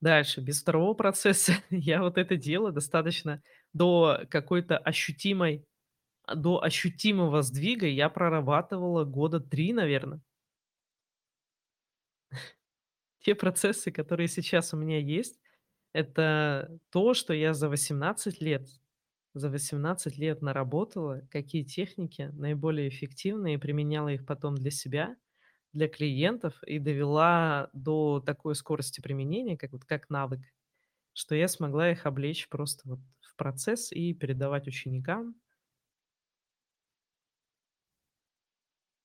Дальше, без второго процесса я вот это дело достаточно до какой-то ощутимой а, до ощутимого сдвига я прорабатывала года 3, наверно. Те процессы, которые сейчас у меня есть, это то, что я за 18 лет за 18 лет наработала, какие техники наиболее эффективные, применяла их потом для себя, для клиентов и довела до такой скорости применения, как вот как навык, что я смогла их облечь просто вот в процесс и передавать ученикам.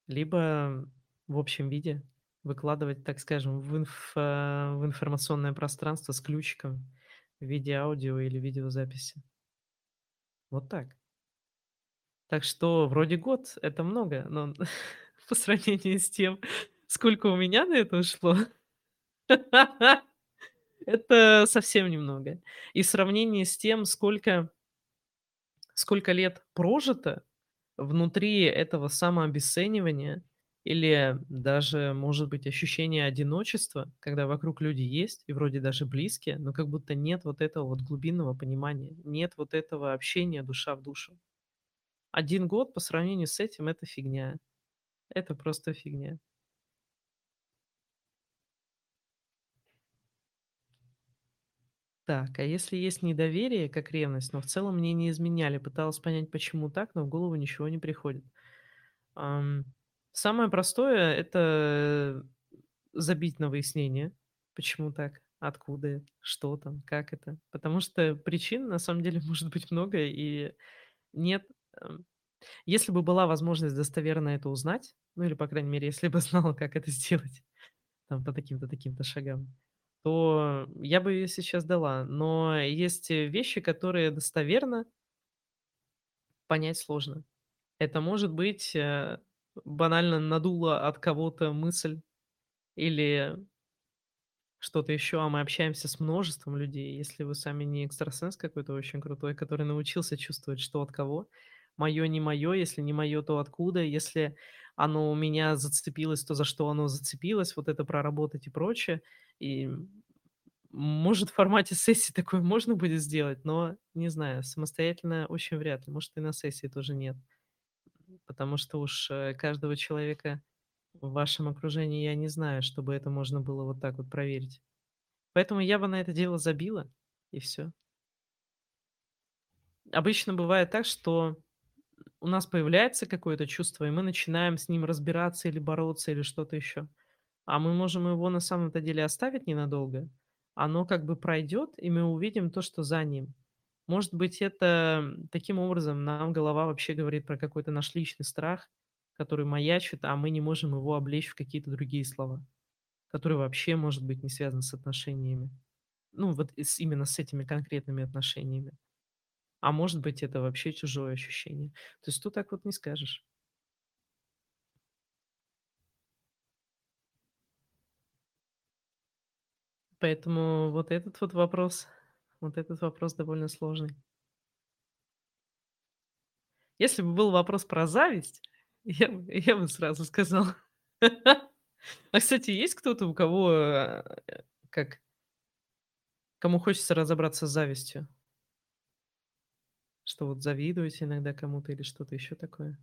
Либо в общем виде выкладывать, так скажем, в инф а, в информационное пространство с ключиком в виде аудио или видеозаписи. Вот так. Так что вроде год- это много, но по сравнению с тем, сколько у меня на это ушло, Это совсем немного. И в сравнении с тем, сколько сколько лет прожито внутри этого самообесценивания или даже, может быть, ощущения одиночества, когда вокруг люди есть и вроде даже близкие, но как будто нет вот этого вот глубинного понимания, нет вот этого общения душа в душу. Один год по сравнению с этим- это фигня. Это просто фигня. Так, а если есть недоверие, как ревность, но в целом мне не изменяли, пыталась понять, почему так, но в голову ничего не приходит. Ам, самое простое- это забить на выяснение, почему так, откуда, что там, как это. Потому что причин на самом деле может быть много, и нет, эм Если бы была возможность достоверно это узнать, ну или, по крайней мере, если бы знала, как это сделать, там, по таким-то, таким-то шагам, то я бы её сейчас дала. Но есть, вещи, которые достоверно понять сложно. Это может быть, э, банально надула от кого-то мысль или что-то еще, а мы общаемся с множеством людей. Если вы сами не экстрасенс какой-то очень крутой, который научился чувствовать, что от кого. Мое, не мое, если не мое, то откуда? Если оно у меня зацепилось, то за что оно зацепилось? Вот это проработать и прочее. И, может, в формате сессии такое можно будет сделать, но не знаю, самостоятельно очень вряд ли. Может, и на сессии тоже нет. Потому что уж, э, каждого человека в вашем окружении я не знаю, чтобы это можно было вот так вот проверить. Поэтому я бы на это дело забила, и всё. Обычно бывает так, что у нас появляется какое-то чувство, и мы начинаем с ним разбираться или бороться, или что-то еще. А мы можем его на самом-то деле оставить ненадолго. Оно как бы пройдет, и мы увидим то, что за ним. Может быть, это, таким образом нам голова вообще говорит про какой-то наш личный страх, который маячит, а мы не можем его облечь в какие-то другие слова, которые вообще, может быть, не связаны с отношениями. Ну, вот с именно с этими конкретными отношениями. А может быть, это вообще чужое ощущение. То есть тут так вот не скажешь. Поэтому вот этот вот вопрос, вот этот вопрос довольно сложный. Если бы был вопрос про зависть, я я бы сразу сказала. А, кстати, есть кто-то, у кого, э, как кому хочется разобраться с завистью? Что вот завидуете иногда кому-то или что-то еще такое?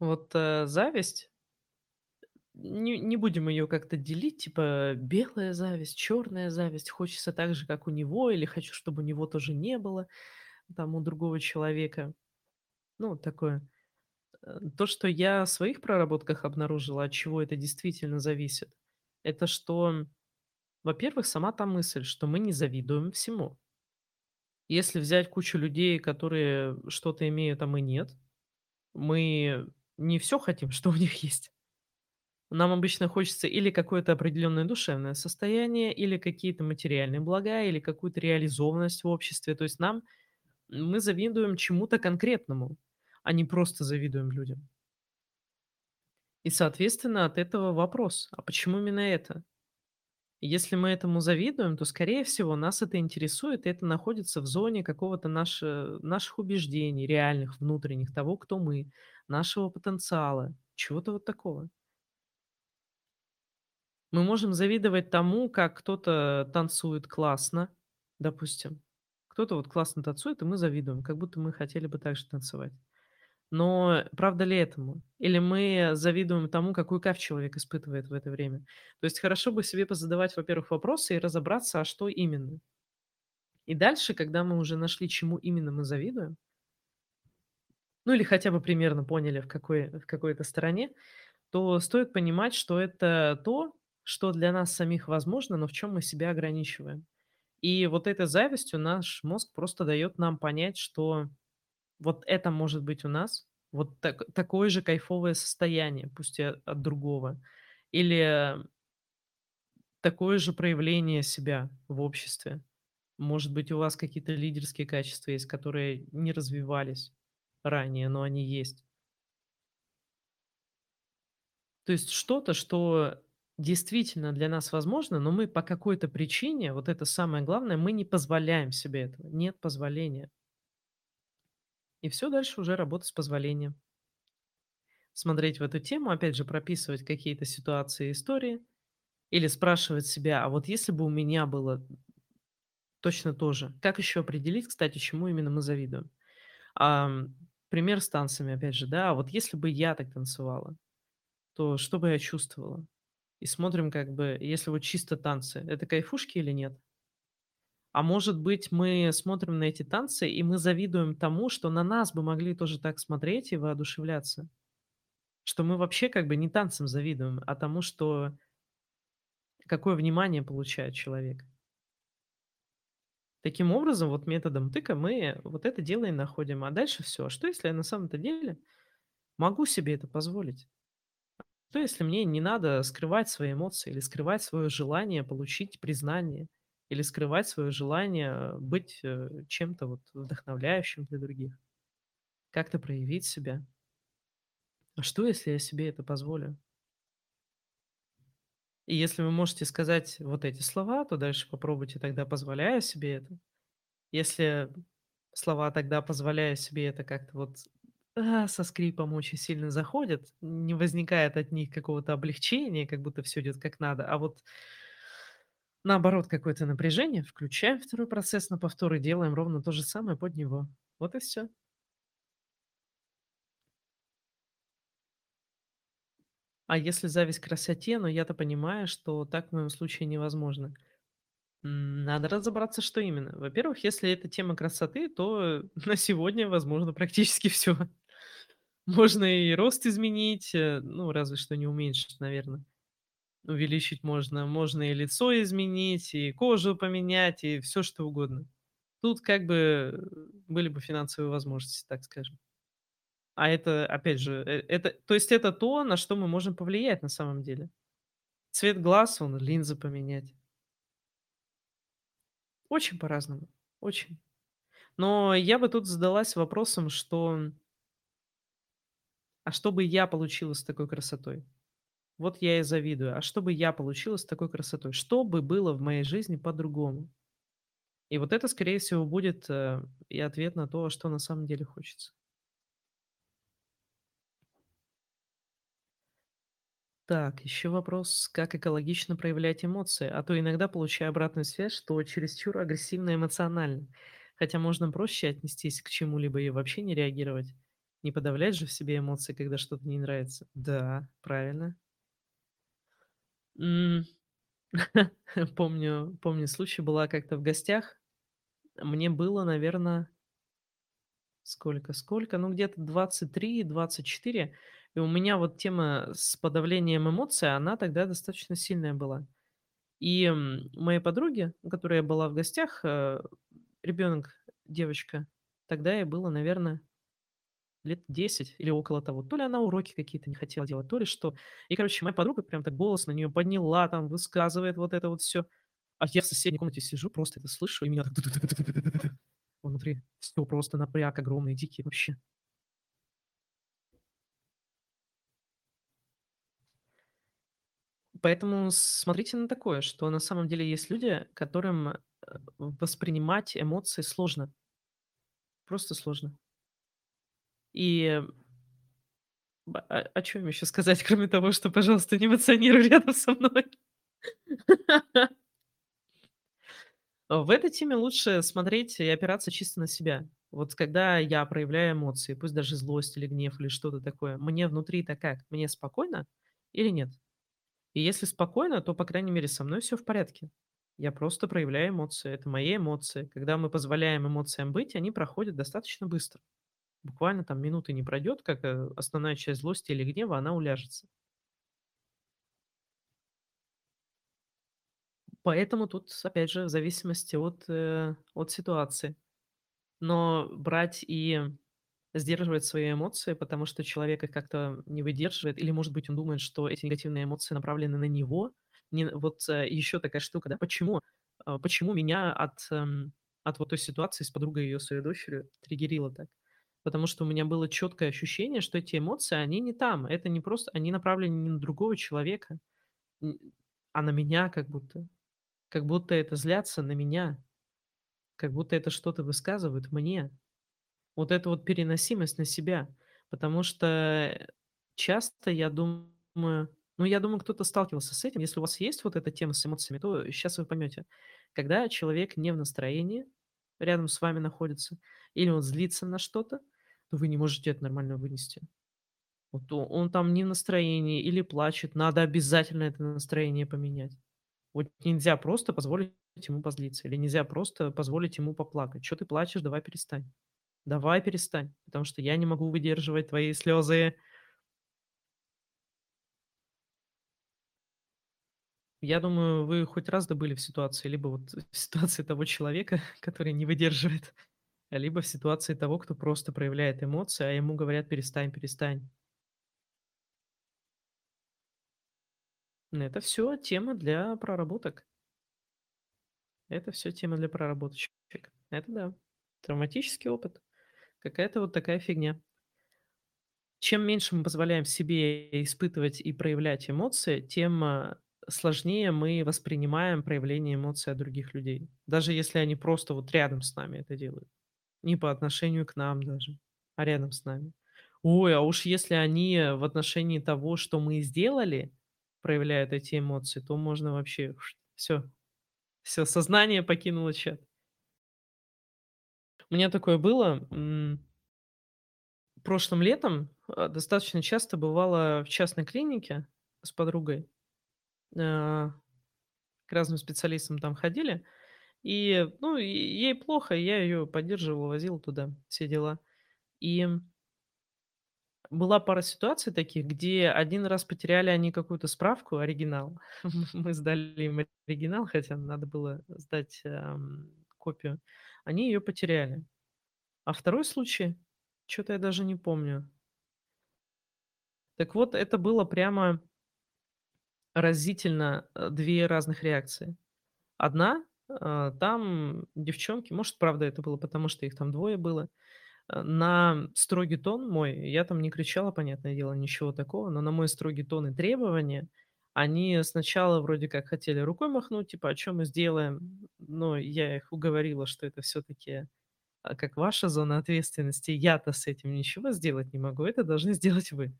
Вот, э, зависть не не будем ее как-то делить, типа белая зависть, черная зависть. Хочется так же, как у него, или хочу, чтобы у него тоже не было, там, у другого человека. Ну, такое. Э, то, что я в своих проработках обнаружила, от чего это действительно зависит, это что, во-первых, сама та мысль, что мы не завидуем всему. Если взять кучу людей, которые что-то имеют, а мы нет, мы не всё хотим, что у них есть. Нам обычно хочется или какое-то определенное душевное состояние, или какие-то материальные блага, или какую-то реализованность в обществе. То есть нам мы завидуем чему-то конкретному, а не просто завидуем людям. И, соответственно, от этого вопрос: а почему именно это? Если мы этому завидуем, то, скорее всего, нас это интересует, и это находится в зоне какого-то наше наших убеждений реальных, внутренних, того, кто мы, нашего потенциала, чего-то вот такого. Мы можем завидовать тому, как кто-то танцует классно, допустим. Кто-то вот классно танцует, и мы завидуем, как будто мы хотели бы так же танцевать. Но правда ли этому? Или мы завидуем тому, какой кайф человек испытывает в это время? То есть хорошо бы себе позадавать, во-первых, вопросы и разобраться, а что именно. И дальше, когда мы уже нашли, чему именно мы завидуем ну, или хотя бы примерно поняли, в какой в какой это стороне, то стоит понимать, что это то, что для нас самих возможно, но в чём мы себя ограничиваем. И вот этой завистью наш мозг просто дает нам понять, что вот это может быть у нас, вот так такое же кайфовое состояние, пусть и от другого, или такое же проявление себя в обществе. Может быть, у вас какие-то лидерские качества есть, которые не развивались. ранее, но они есть. То есть что-то, что действительно для нас возможно, но мы по какой-то причине, вот это самое главное, мы не позволяем себе этого. Нет позволения. И все дальше уже работа с позволением. Смотреть в эту тему, опять же, прописывать какие-то ситуации, истории или спрашивать себя: "А вот если бы у меня было точно то же?" Как еще определить, кстати, чему именно мы завидуем? Ам, пример с танцами, опять же, да. А вот если бы я так танцевала, то что бы я чувствовала? И смотрим, как бы, если вот чисто танцы- это кайфушки или нет? А может быть, мы смотрим на эти танцы, и мы завидуем тому, что на нас бы могли тоже так смотреть и воодушевляться? Что мы вообще как бы не танцам завидуем, а тому, что какое внимание получает человек. Таким образом, вот методом тыка мы вот это дело и находим. А дальше все. А что, если я на самом-то деле могу себе это позволить? Что, если мне не надо скрывать свои эмоции или скрывать свое желание получить признание, или скрывать свое желание быть, э, чем-то вот вдохновляющим для других, как-то проявить себя? А что, если я себе это позволю? И если вы можете сказать вот эти слова, то дальше попробуйте тогда "позволяю себе это". Если слова "тогда позволяю себе это" как-то вот, а, со скрипом очень сильно заходят, не возникает от них какого-то облегчения, как будто все идет как надо, а вот наоборот какое-то напряжение, включаем второй процесс на повтор и делаем ровно то же самое под него. Вот и все. А если зависть к красоте, но я-то понимаю, что так в моем случае невозможно. Надо разобраться, что именно. Во-первых, если это тема красоты, то на сегодня возможно практически все. Можно и рост изменить, э, ну, разве что не уменьшить, наверное. Увеличить можно. Можно и лицо изменить, и кожу поменять, и все что угодно. Тут как бы, э, были бы финансовые возможности, так скажем. А это, опять же, э, это то есть это то, на что мы можем повлиять на самом деле. Цвет глаз, вон, линзы поменять. Очень по-разному, очень. Но я бы тут задалась вопросом, что: а что бы я получила с такой красотой? Вот я и завидую. А что бы я получила с такой красотой? Что бы было в моей жизни по-другому? И вот это, скорее всего, будет, э, и ответ на то, что на самом деле хочется. Так, еще вопрос, как экологично проявлять эмоции, а то иногда получаю обратную связь, что чересчур агрессивно эмоционально. Хотя можно проще отнестись к чему-либо и вообще не реагировать. Не подавлять же в себе эмоции, когда что-то не нравится. Да, правильно. Помню, помню случай, была как-то в гостях. Мне было, наверное, сколько, сколько? Ну, где-то двадцать три, двадцать четыре. И у меня вот тема с подавлением эмоций, она тогда достаточно сильная была. И, м, моей подруги, у которой я была в гостях, э, ребенок, девочка, тогда ей было, наверное, лет 10 или около того. То ли она уроки какие-то не хотела делать, то ли что. И, короче, моя подруга прям так голос на нее подняла, там высказывает вот это вот все. А я в соседней комнате сижу, просто это слышу, и меня так внутри все просто напряг огромный, дикий вообще. Поэтому смотрите на такое, что на самом деле есть люди, которым, воспринимать эмоции сложно, просто сложно. И а о чём еще сказать, кроме того, что, пожалуйста, не эмоционируй рядом со мной. В этой теме лучше смотреть и опираться чисто на себя. Вот когда я проявляю эмоции, пусть даже злость или гнев, или что-то такое, мне внутри-то как? Мне спокойно или нет? И если спокойно, то, по крайней мере, со мной все в порядке. Я просто проявляю эмоции. Это мои эмоции. Когда мы позволяем эмоциям быть, они проходят достаточно быстро. Буквально там минуты не пройдет, как, э, основная часть злости или гнева, она уляжется. Поэтому тут, опять же, в зависимости от, э, от ситуации. Но брать и сдерживать свои эмоции, потому что человек их как-то не выдерживает, или, может быть, он думает, что эти негативные эмоции направлены на него. Не вот, э, еще такая штука, да, почему, почему меня от, эм, от вот той ситуации с подругой и ее своей дочерью триггерило так? Потому что у меня было чёткое ощущение, что эти эмоции, они не там. Это не просто они направлены не на другого человека, а на меня как будто. Как будто это злятся на меня. Как будто это что-то высказывают мне. Вот эта вот переносимость на себя. Потому что, часто я думаю, ну, я думаю, кто-то сталкивался с этим. Если у вас есть вот эта тема с эмоциями, то щас вы поймёте. Когда человек не в настроении, рядом с вами находится, или он злится на что-то, то вы не можете это нормально вынести. Вот о он там не в настроении или плачет, надо обязательно это настроение поменять. Вот нельзя просто позволить ему позлиться, или нельзя просто позволить ему поплакать. "Чё ты плачешь? Давай перестань. Давай перестань, потому что я не могу выдерживать твои слёзы". Я думаю, вы хоть раз, да, были в ситуации, либо вот в ситуации того человека, который не выдерживает, либо в ситуации того, кто просто проявляет эмоции, а ему говорят: "Перестань, перестань". Это всё тема для проработок. Это всё тема для проработочек. Это да. Травматический опыт. Какая-то вот такая фигня. Чем меньше мы позволяем себе испытывать и проявлять эмоции, тем, а, сложнее мы воспринимаем проявление эмоций от других людей. Даже если они просто вот рядом с нами это делают. Не по отношению к нам даже, а рядом с нами. Ой, а уж если они в отношении того, что мы сделали, проявляют эти эмоции, то можно вообще всё. Всё, сознание покинуло чат. У меня такое было, прошлым летом, а, достаточно часто бывала в частной клинике с подругой. А, к разным специалистам там ходили. И, ну, ей плохо, я её поддерживал, возил туда, все дела. И была пара ситуаций таких, где 1 раз потеряли они какую-то справку, оригинал. Мы сдали им оригинал, хотя надо было сдать, ам, копию. Они её потеряли. А 2 случай, чё-то я даже не помню. Так вот, это было прямо разительно, э, 2 разных реакции. 1, а, там девчонки, может, правда, это было потому, что их там 2 было, э, на строгий тон мой, я там не кричала, понятное дело, ничего такого, но на мой строгий тон и требования они сначала вроде как хотели рукой махнуть, типа: "А чё мы сделаем?" Но я их уговорила, что это всё-таки, а, как ваша зона ответственности. Я-то с этим ничего сделать не могу, это должны сделать вы.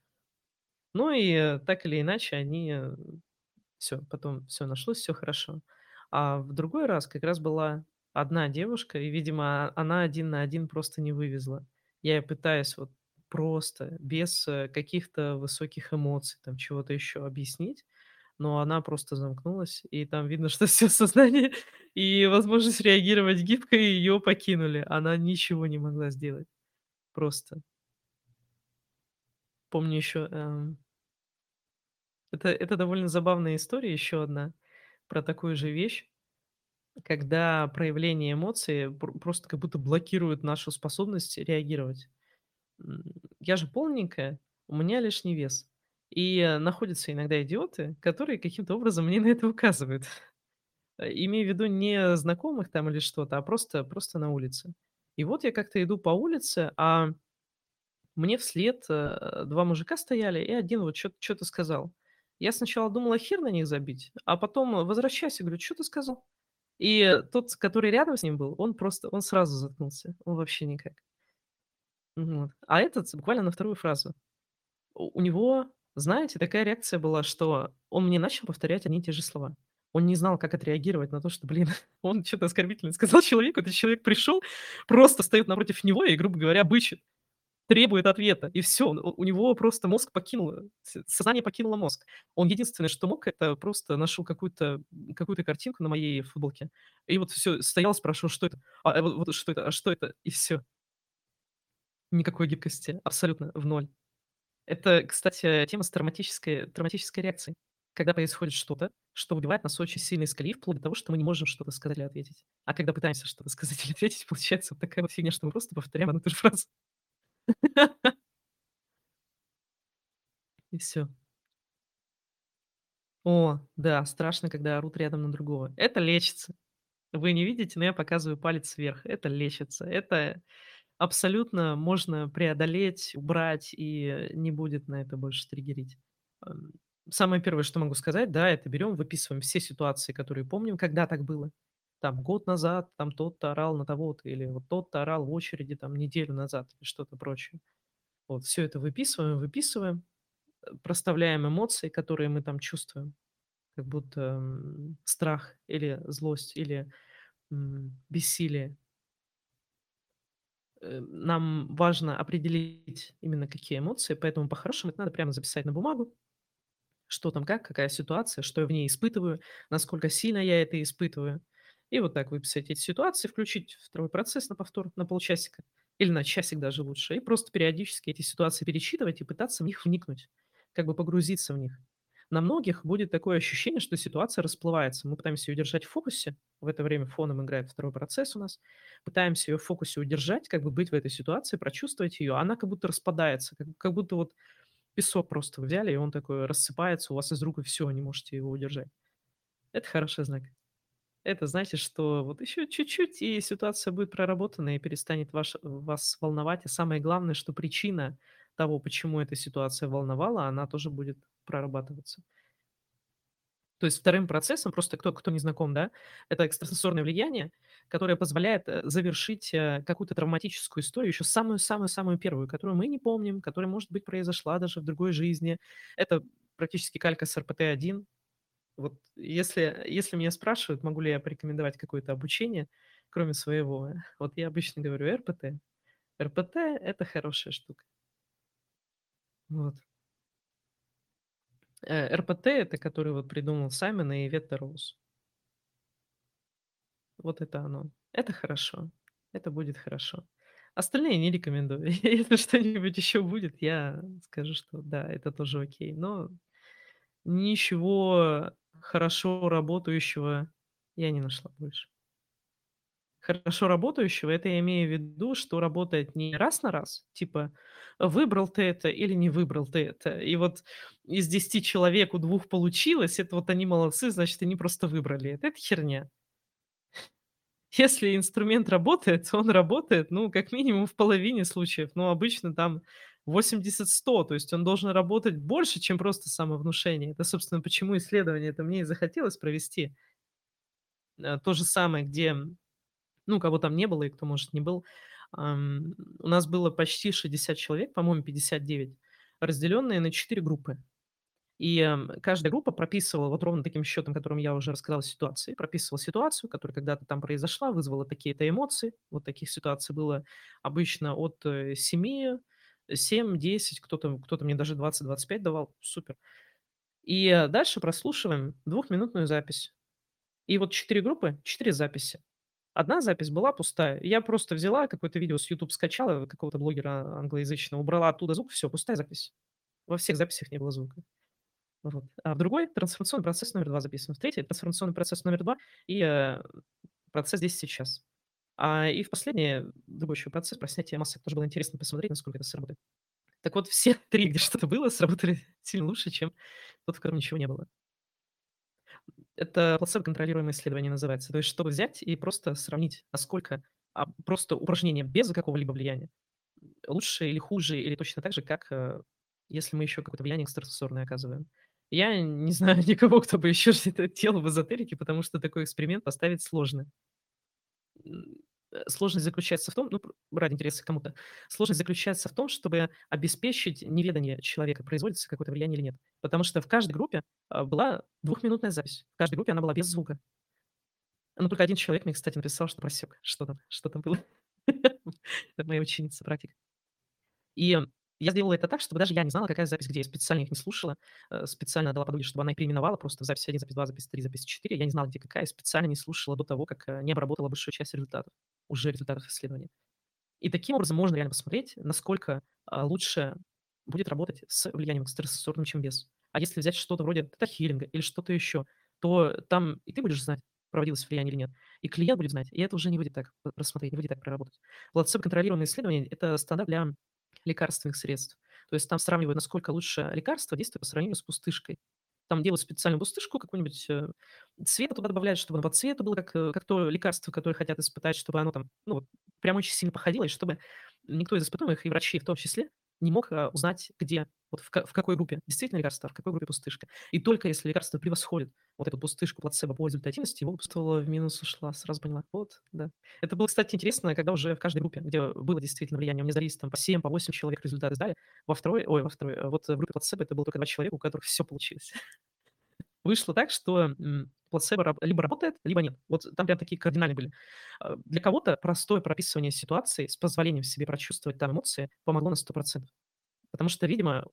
Ну и так или иначе они, э, всё, потом всё нашлось, всё хорошо. А в другой раз как раз была 1 девушка, и, видимо, она 1 на 1 просто не вывезла. Я ей пытаюсь вот просто, без, э, каких-то высоких эмоций, там чего-то ещё объяснить, но она просто замкнулась, и там видно, что всё сознание и возможность реагировать гибко её покинули. Она ничего не могла сделать. Просто. Помню ещё, эм это это довольно забавная история, ещё 1, про такую же вещь. Когда проявление эмоций пр просто как будто блокирует нашу способность реагировать. Я же полненькая, у меня лишний вес. И находятся иногда идиоты, которые каким-то образом мне на это указывают. Э, имею в виду не знакомых там или что-то, а просто просто на улице. И вот я как-то иду по улице, а мне вслед, э, 2 мужика стояли, и 1 вот чё чё-то сказал. Я сначала думала хер на них забить, а потом возвращаюсь и говорю: "Чё ты сказал?" И тот, который рядом с ним был, он просто он сразу заткнулся, он вообще никак. Вот. А этот буквально на 2 фразу. У него, знаете, такая реакция была, что он мне начал повторять одни и те же слова. Он не знал, как отреагировать на то, что, блин, он чё-то оскорбительное сказал человеку. Этот человек пришёл, просто стоит напротив него и, грубо говоря, бычит, требует ответа, и всё. У него просто мозг покинул, э, сознание покинуло мозг. Он единственное, что мог, это просто нашел какую-то какую-то картинку на моей футболке, и вот всё, стоял, спрашивал: "Что это? А вот вот что это? А что это?" И всё. Никакой гибкости, абсолютно в 0. Это, кстати, тема с травматической травматической реакцией. Когда происходит что-то, что выбивает нас очень сильно из колеи, вплоть до того, что мы не можем что-то сказать или ответить. А когда пытаемся что-то сказать или ответить, получается вот такая вот фигня, что мы просто повторяем одну и ту же фразу. И всё. О да, страшно, когда орут рядом на другого. Это лечится. Вы не видите, но я показываю палец вверх. Это лечится. Это абсолютно можно преодолеть, убрать, и не будет на это больше триггерить. Ам, самое первое, что могу сказать, да, это берем, выписываем все ситуации, которые помним, когда так было. Там год назад там тот-то орал на того-то, или вот тот-то орал в очереди там неделю назад, или что-то прочее. Вот всё это выписываем, выписываем, э, проставляем эмоции, которые мы там чувствуем, как будто, страх или злость, или, бессилие. Э, нам важно определить именно какие эмоции, поэтому по-хорошему это надо прямо записать на бумагу. Что там, как, какая ситуация, что я в ней испытываю, насколько сильно я это испытываю. И вот так выписать эти ситуации, включить второй процесс на повтор на полчасика или на часик даже лучше, и просто периодически эти ситуации перечитывать и пытаться в них вникнуть, как бы погрузиться в них. На многих будет такое ощущение, что ситуация расплывается. Мы пытаемся ее держать в фокусе, в это время фоном играет второй процесс у нас. Пытаемся ее в фокусе удержать, как бы быть в этой ситуации, прочувствовать ее, она как будто распадается, как как будто вот песок просто взяли, и он такой рассыпается у вас из рук, и всё, не можете его удержать. Это хороший знак. Это значит, что вот еще чуть-чуть, и ситуация будет проработана, и перестанет ваш вас волновать. И самое главное, что причина того, почему эта ситуация волновала, она тоже будет прорабатываться. То есть вторым процессом, просто кто кто не знаком, да, это экстрасенсорное влияние, которое позволяет, э, завершить, э, какую-то травматическую историю, еще самую-самую-самую первую, которую мы не помним, которая, может быть, произошла даже в другой жизни. Это практически калька с РПТ-1. Вот если если меня спрашивают, могу ли я порекомендовать какое-то обучение, кроме своего, вот я обычно говорю: РПТ. РПТ- это хорошая штука. Вот. Э, РПТ- это который вот придумал Саймон и Ветта Роуз. Вот это оно. Это хорошо. Это будет хорошо. Остальные не рекомендую. Если что-нибудь еще будет, я скажу, что да, это тоже окей. Но ничего хорошо работающего я не нашла больше. Хорошо работающего- это я имею в виду, что работает не раз на раз, типа выбрал ты это или не выбрал ты это. И вот из 10 человек у 2 получилось, это вот они молодцы, значит, они просто выбрали это. Это херня. Если инструмент работает, он работает, ну, как минимум в половине случаев, но обычно там 80-100, то есть он должен работать больше, чем просто самовнушение. Это, собственно, почему исследование это мне и захотелось провести. Э, то же самое, где, ну, кого там не было и кто, может, не был. У нас было почти 60 человек, по-моему, 59, разделенные на 4 группы. И, каждая группа прописывала вот ровно таким счетом, которым я уже рассказал ситуации, прописывала ситуацию, которая когда-то там произошла, вызвала такие-то эмоции. Вот таких ситуаций было обычно от, э, 7, 7-10, кто-то кто-то мне даже 20-25 давал. Супер. И, э, дальше прослушиваем двухминутную запись. И вот 4 группы, 4 записи. 1 запись была пустая. Я просто взяла какое-то видео с "Ютуб" скачала, какого-то блогера англоязычного, убрала оттуда звук, всё, пустая запись. Во всех записях не было звука. Вот. А в другой трансформационный процесс номер 2 записан, в третьей трансформационный процесс номер 2 и, э, процесс здесь сейчас. А, и в последний, еще процесс про снятие масок. Тоже было интересно посмотреть, насколько это сработает. Так вот, все 3, где что-то было, сработали сильно лучше, чем тот, в котором ничего не было. Это плацебо-контролируемое исследование называется. То есть, чтобы взять и просто сравнить, насколько, а, просто упражнение без какого-либо влияния лучше или хуже, или точно так же, как, э, если мы еще какое-то влияние экстрасенсорное оказываем. Я не знаю никого, кто бы еще что-то делал в эзотерике, потому что такой эксперимент поставить сложно. Э, сложность заключается в том, ну, ради интереса кому-то, сложность заключается в том, чтобы обеспечить неведение человека, производится какое-то влияние или нет. Потому что в каждой группе, а, была двухминутная запись. В каждой группе она была без звука. Но только 1 человек мне, кстати, написал, что просек, что там что там было. Это моя ученица, практик. И я сделала это так, чтобы даже я не знала, какая запись где. Я специально их не слушала, э, специально отдала подруге, чтобы она их переименовала просто: запись 1, запись 2, запись 3, запись 4. Я не знала, где какая, специально не слушала до того, как, э, не обработала большую часть результатов, уже результатов исследования. И таким образом можно реально посмотреть, насколько, а, лучше будет работать с влиянием экстрасенсорным, чем без. А если взять что-то вроде тета-хилинга или что-то еще, то там и ты будешь знать, проводилось влияние или нет, и клиент будет знать, и это уже не выйдет так п просмотреть, не выйдет так проработать. Плацебо-контролируемые исследования- это стандарт для лекарственных средств. То есть там сравнивают, насколько лучше лекарство действует по сравнению с пустышкой. Там делают специальную пустышку, какой-нибудь, э, цвета туда добавляют, чтобы оно по цвету было, как, э, как то лекарство, которое хотят испытать, чтобы оно там, ну прям очень сильно походило, и чтобы никто из испытуемых, и врачи в том числе, не мог, а, узнать, где, вот в в какой группе действительно лекарство, а в какой группе пустышка. И только если лекарство превосходит вот эту пустышку плацебо по результативности, его почувствовала в минус, ушла, сразу поняла. Вот, да. Это было, кстати, интересно, когда уже в каждой группе, где было действительно влияние, у меня зависит там по 7, по 8 человек результаты сдали, во второй, ой, во второй, а вот в группе плацебо это было только 2 человека, у которых все получилось. Вышло так, что, плацебо либо работает, либо нет. Вот там прям такие кардинальные были. А, для кого-то простое прописывание ситуации с позволением себе прочувствовать там эмоции помогло на 100 Потому что, видимо,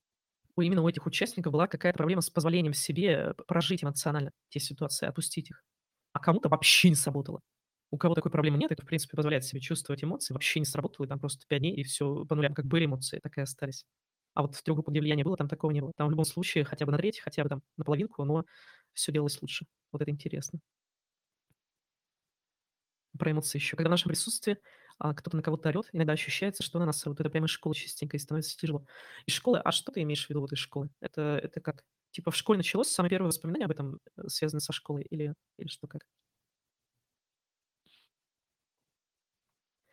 у именно у этих участников была какая-то проблема с позволением себе прожить эмоционально те ситуации, отпустить их. А кому-то вообще не сработало. У кого такой проблемы нет, и кто, в принципе, позволяет себе чувствовать эмоции, вообще не сработало, и там просто 5 дней, и все по нулям. Как были эмоции, так и остались. А вот в где влияние было, там такого не было. Там в любом случае хотя бы на треть, хотя бы там на половинку, но все делалось лучше. Вот это интересно. Про эмоции еще. Когда в нашем присутствии а, кто-то на кого-то орет, иногда ощущается, что на нас вот это прямо из школы частенько, и становится тяжело. Из школы, а что ты имеешь в виду вот из школы? Это, это как? Типа в школе началось, самое первое воспоминание об этом э, связано со школой или, или что как?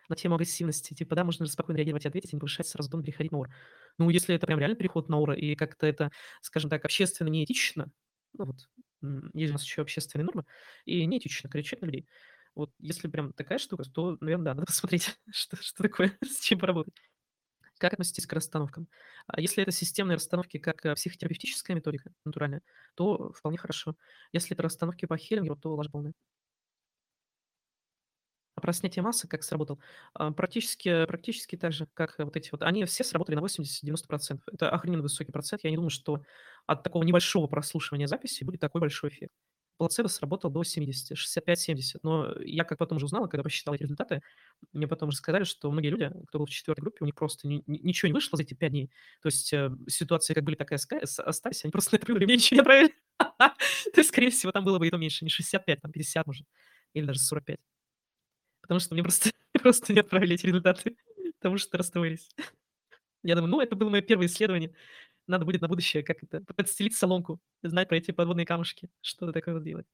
На тему агрессивности, типа, да, можно спокойно реагировать и ответить, и не повышать сразу тон, переходить на ор. Ну, если это прям реально переход на ора, и как-то это, скажем так, общественно неэтично, ну вот, есть у нас еще общественные нормы, и неэтично кричать на людей. Вот если прям такая штука, то, наверное, да, надо посмотреть, что, что такое, с чем поработать. Как относитесь к расстановкам? А если это системные расстановки, как э, психотерапевтическая методика натуральная, то вполне хорошо. Если это расстановки по хелингу, то ложь полная. Про снятие массы как сработал? А, практически практически так же, как вот эти вот. Они все сработали на 80-90 Это охрененно высокий процент. Я не думаю, что от такого небольшого прослушивания записи будет такой большой эффект. Плацебо сработал до 70, 65-70. Но я как потом уже узнал, когда посчитал эти результаты, мне потом уже сказали, что многие люди, кто был в четвертой группе, у них просто ни- ни- ничего не вышло за эти 5 дней. То есть э, ситуации как были, так и оска- с- остались, они просто на это мне ничего не отправили. То есть, скорее всего, там было бы и то меньше, не 65, там 50 может, или даже 45. Потому что мне просто, просто не отправили эти результаты, потому что расстроились. Я думаю, ну, это было мое первое исследование. Надо будет на будущее как это подстелить соломку, знать про эти подводные камушки, что-то такое вот делать.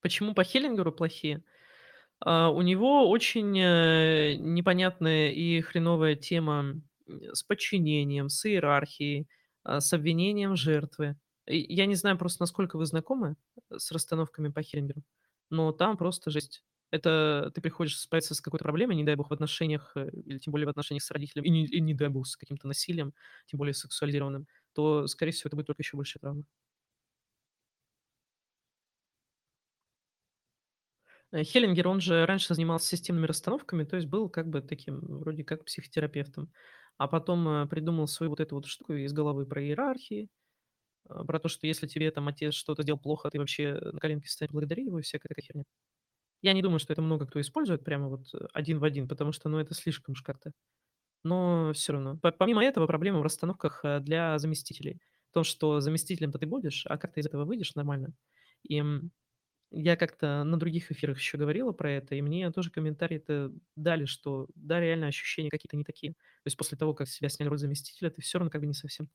Почему по Хеллингеру плохие? А, у него очень, э, непонятная и хреновая тема, с подчинением, с иерархией, а, с обвинением жертвы. Я не знаю просто, насколько вы знакомы э, с расстановками по Хеллингеру, но там просто жесть. Это ты приходишь справиться с какой-то проблемой, не дай бог, в отношениях, э, или тем более в отношениях с родителями, и не и не дай бог, с каким-то насилием, тем более сексуализированным, то, скорее всего, это будет только еще большая травма. Э, Хеллингер, он же раньше занимался системными расстановками, то есть был как бы таким вроде как психотерапевтом. А потом, придумал свою вот эту вот штуку из головы про иерархии, про то, что если тебе там отец что-то сделал плохо, ты вообще на коленки встань, благодари его и всякая такая херня. Я не думаю, что это много кто использует прямо вот, э, один в один, потому что, ну, это слишком уж как-то. Но все равно. По помимо этого проблема в расстановках, э, для заместителей. То, что заместителем-то ты будешь, а как ты из этого выйдешь нормально. И, я как-то на других эфирах еще говорила про это, и мне тоже комментарии-то дали, что да, реально ощущения какие-то не такие. То есть после того, как себя сняли роль заместителя, ты все равно как бы не совсем.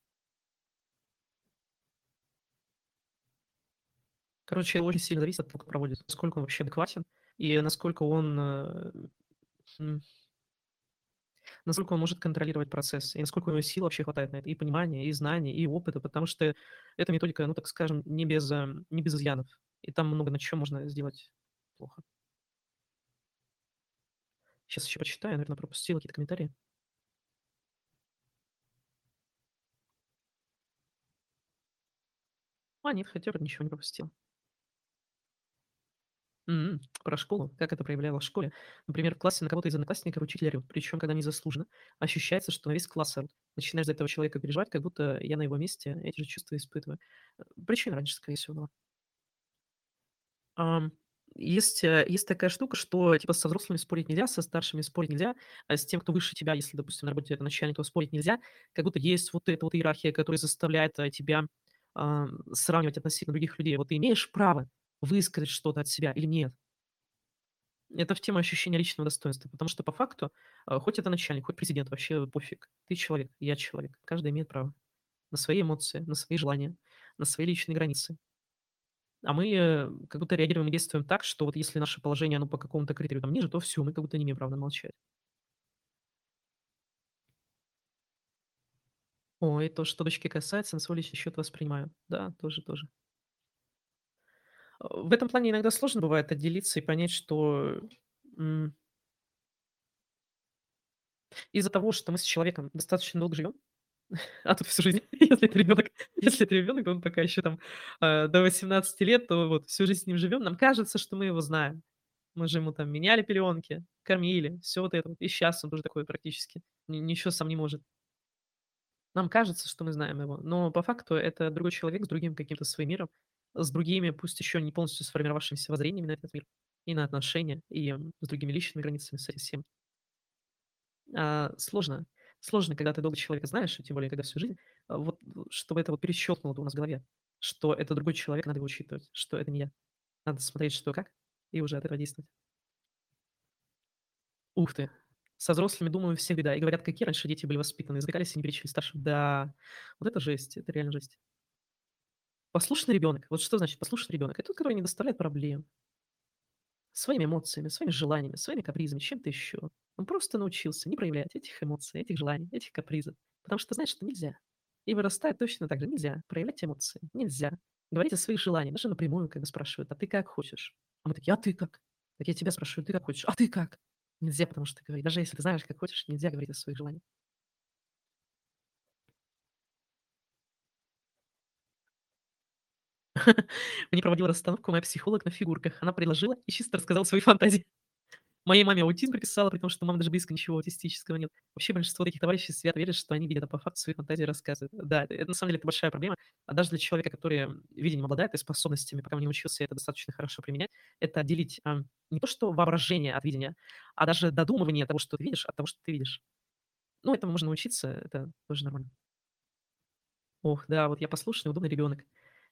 Короче, очень сильно зависит от того, кто проводит, насколько он вообще адекватен и насколько он, э, насколько он может контролировать процесс, и насколько у него сил вообще хватает на это, и понимания, и знаний, и опыта, потому что эта методика, ну, так скажем, не без, э, не без изъянов, и там много на чем можно сделать плохо. Сейчас еще почитаю, наверное, пропустил какие-то комментарии. А, нет, хотя бы ничего не пропустил. М, Про школу. Как это проявлялось в школе? Например, в классе на кого-то из одноклассников учитель орёт, причем когда незаслуженно. Ощущается, что на весь класс орут. Начинаешь за этого человека переживать, как будто я на его месте эти же чувства испытываю. Э, Причина раньше, скорее всего, была. Ам, есть, э, есть такая штука, что типа со взрослыми спорить нельзя, со старшими спорить нельзя, а с тем, кто выше тебя, если, допустим, на работе это начальник, то спорить нельзя. Как будто есть вот эта вот иерархия, которая заставляет э, тебя ам, сравнивать относительно других людей. Вот ты имеешь право высказать что-то от себя или нет? Это в тему ощущения личного достоинства, потому что по факту, а, хоть это начальник, хоть президент, вообще пофиг. Ты человек, я человек. Каждый имеет право на свои эмоции, на свои желания, на свои личные границы. А мы, э, как будто реагируем и действуем так, что вот если наше положение, оно по какому-то критерию там ниже, то всё, мы как будто не имеем права молчать. Ой, то, что дочки касается, на свой личный счет воспринимаю. Да, тоже тоже. В этом плане иногда сложно бывает отделиться и понять, что, из-за того, что мы с человеком достаточно долго живем, а то всю жизнь, если это ребенок, если это ребенок, то он пока еще там, э, до 18 лет, то вот всю жизнь с ним живем, нам кажется, что мы его знаем. Мы же ему там меняли пеленки, кормили, всё вот это вот. И щас он тоже такой практически, ни ничего сам не может. Нам кажется, что мы знаем его, но по факту это другой человек с другим каким-то своим миром, с другими, пусть еще не полностью сформировавшимися воззрениями на этот мир и на отношения, и, с другими личными границами, с этим всем. А, сложно. Сложно, когда ты долго человека знаешь, тем более когда всю жизнь, а, вот, чтобы это вот перещелкнуло у нас в голове, что это другой человек, надо его учитывать, что это не я. Надо смотреть, что как, и уже от этого действовать. Ух ты! Со взрослыми, думаю, всем беда. И говорят, какие раньше дети были воспитанные, затыкались и не перечили старшим. Да, вот это жесть, это реально жесть. Послушный ребенок. Вот что значит послушный ребенок? Это тот, который не доставляет проблем. Своими эмоциями, своими желаниями, своими капризами, чем-то еще. Он просто научился не проявлять этих эмоций, этих желаний, этих капризов, потому что знает, что нельзя. И вырастает точно так же. Нельзя проявлять эмоции, нельзя говорить о своих желаниях, даже напрямую, когда спрашивают: "А ты как хочешь?" А мы такие: "А ты как?" Так я тебя спрашиваю: "Ты как хочешь?" "А ты как?" Нельзя, потому что говорить. Даже если ты знаешь, как хочешь, нельзя говорить о своих желаниях. Мне проводила расстановку моя психолог на фигурках. Она предложила и чисто рассказала свои фантазии. Моей маме аутизм приписала, при том, что у мамы даже близко ничего аутистического нет. Вообще большинство таких товарищей свято верят, что они видят, а по факту свои фантазии рассказывают. Да, это на самом деле это большая проблема. А даже для человека, который, видением обладает и способностями, пока он не научился это достаточно хорошо применять, это отделить, ам, не то что воображение от видения, а даже додумывание того, что ты видишь, от того, что ты видишь. Ну, этому можно научиться, это тоже нормально. Ох, да, вот я послушный, удобный ребенок.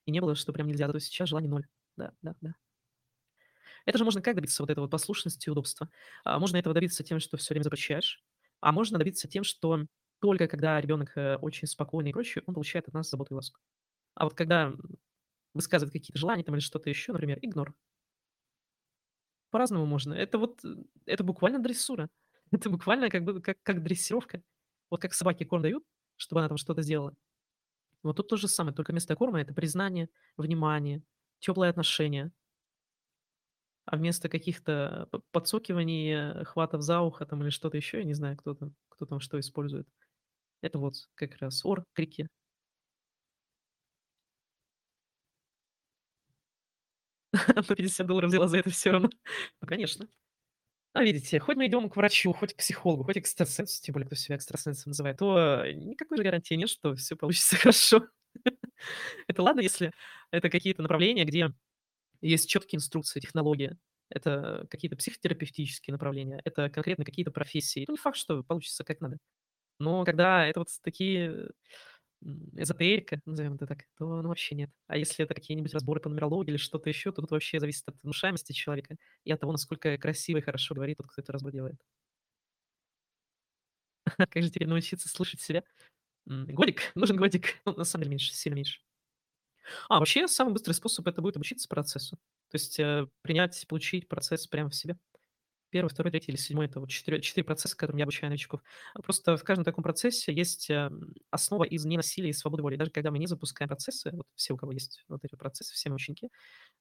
И не было, что прям нельзя, зато сейчас желаний ноль. Да, да, да. Это же можно как добиться вот этой вот послушности и удобства? А, можно этого добиться тем, что всё время запрещаешь, а можно добиться тем, что только когда ребенок, э, очень спокойный и прочее, он получает от нас заботу и ласку. А вот когда, высказывает какие-то желания там или что-то еще, например, игнор. По-разному можно. Это вот, это буквально дрессура. Это буквально как бы как как дрессировка. Вот как собаке корм дают, чтобы она там что-то сделала. Вот тут то же самое, только вместо корма- это признание, внимание, теплые отношения. А вместо каких-то подсокиваний, хватов за ухо там или что-то еще, я не знаю, кто там кто там что использует. Это вот как раз ор, крики. По 50 долларов взяла за это всё равно. Ну, конечно. А видите, хоть мы идем к врачу, хоть к психологу, хоть экстрасенсу, тем более кто себя экстрасенсом называет, то, никакой же гарантии нет, что всё получится хорошо. Это ладно, если это какие-то направления, где есть четкие инструкции, технология. Это какие-то психотерапевтические направления, это конкретно какие-то профессии. Ну, не факт, что получится как надо. Но когда это вот такие, эзотерика, назовем это так, то, ну, вообще нет. А если это какие-нибудь разборы по нумерологии или что-то еще, то тут вообще зависит от внушаемости человека и от того, насколько красиво и хорошо говорит тот, кто этот разбор делает. Как же теперь научиться слушать себя? Годик, нужен годик. Ну, на самом деле меньше, сильно меньше. А, вообще, самый быстрый способ- это будет обучиться процессу. То есть, э, принять, получить процесс прямо в себе. 1, 2, 3 или 7- это вот четыре 4 процесса, которым я обучаю новичков. А просто в каждом таком процессе есть, эм, основа из ненасилия и свободы воли. Даже когда мы не запускаем процессы, вот все, у кого есть вот эти процессы, все ученики,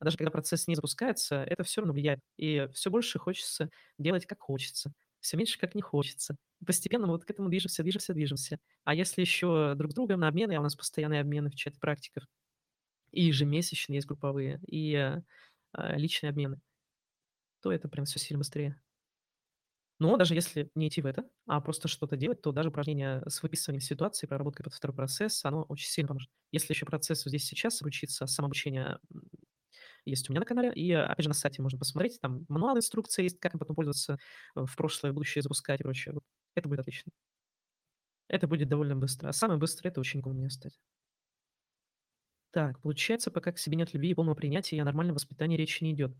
а даже когда процесс не запускается, это всё равно влияет. И всё больше хочется делать, как хочется, всё меньше, как не хочется. Постепенно мы вот к этому движемся, движемся, движемся. А если еще друг с другом на обмены, а у нас постоянные обмены в чате практиков, и ежемесячные есть групповые, и, э, личные обмены то это прям всё сильно быстрее. Но даже если не идти в это, а просто что-то делать, то даже упражнение с выписыванием ситуации, проработкой под 2 процесс, оно очень сильно поможет. Если еще процессу здесь сейчас обучиться, самообучение, есть у меня на канале, и, опять же, на сайте можно посмотреть, там мануал, инструкция есть, как им потом пользоваться, э, в прошлое, в будущее запускать и прочее. Вот это будет отлично. Это будет довольно быстро. А самое быстрое- это учеником у меня стать. Так, получается, пока к себе нет любви и полного принятия, о нормальном воспитании речи не идет.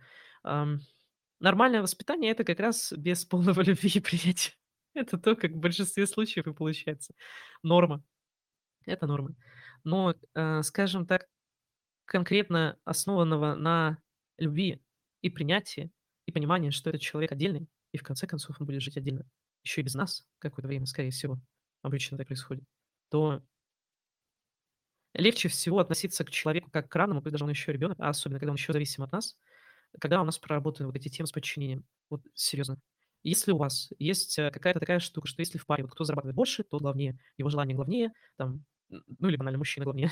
Нормальное воспитание- это как раз без полного любви и принятия. Это то, как в большинстве случаев и получается. Норма. Это норма. Но, э, скажем так конкретно основанного на любви и принятии, и понимании, что этот человек отдельный, и в конце концов он будет жить отдельно, еще и без нас какое-то время, скорее всего, обычно так происходит, то легче всего относиться к человеку как к равному, когда он еще ребенок, а особенно когда он еще зависим от нас, когда у нас проработаны вот эти темы с подчинением. Вот серьезно. Если у вас есть э, какая-то такая штука, что если в паре вот кто зарабатывает больше, тот главнее, его желание главнее, там, ну или банально мужчина главнее,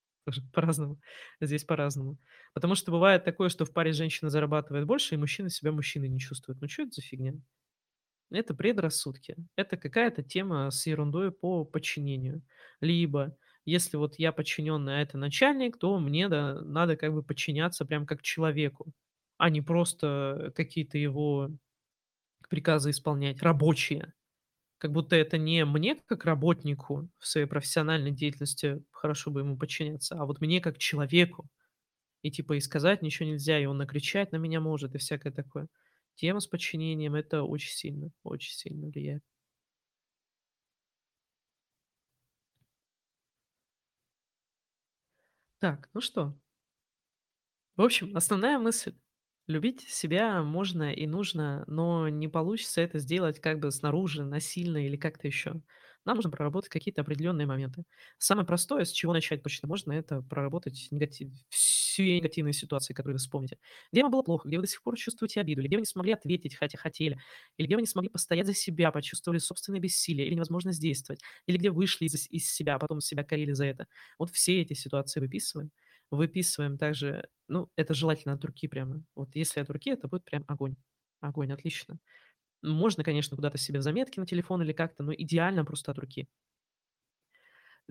тоже по-разному, здесь по-разному. Потому что бывает такое, что в паре женщина зарабатывает больше, и мужчина себя мужчиной не чувствует. Ну что это за фигня? Это предрассудки. Это какая-то тема с ерундой по подчинению. Либо, если вот я подчиненный, а это начальник, то мне да, надо как бы подчиняться прям как человеку, а не просто какие-то его приказы исполнять, рабочие. Как будто это не мне как работнику в своей профессиональной деятельности хорошо бы ему подчиняться, а вот мне как человеку. И типа и сказать ничего нельзя, и он накричать на меня может, и всякое такое. Тема с подчинением- это очень сильно, очень сильно влияет. Так, ну что, в общем, основная мысль: любить себя можно и нужно, но не получится это сделать как бы снаружи, насильно или как-то еще. Нам нужно проработать какие-то определенные моменты. Самое простое, с чего начать точно можно, это проработать негатив все негативные ситуации, которые вы вспомните. Где вам было плохо, где вы до сих пор чувствуете обиду, или где вы не смогли ответить, хотя хотели, или где вы не смогли постоять за себя, почувствовали собственное бессилие или невозможность действовать, или где вышли из из себя, а потом себя корили за это. Вот все эти ситуации выписываем. Выписываем также, ну, это желательно от руки прямо. Вот если от руки, это будет прям огонь. Огонь, отлично. Можно, конечно, куда-то себе в заметки на телефон или как-то, но идеально просто от руки.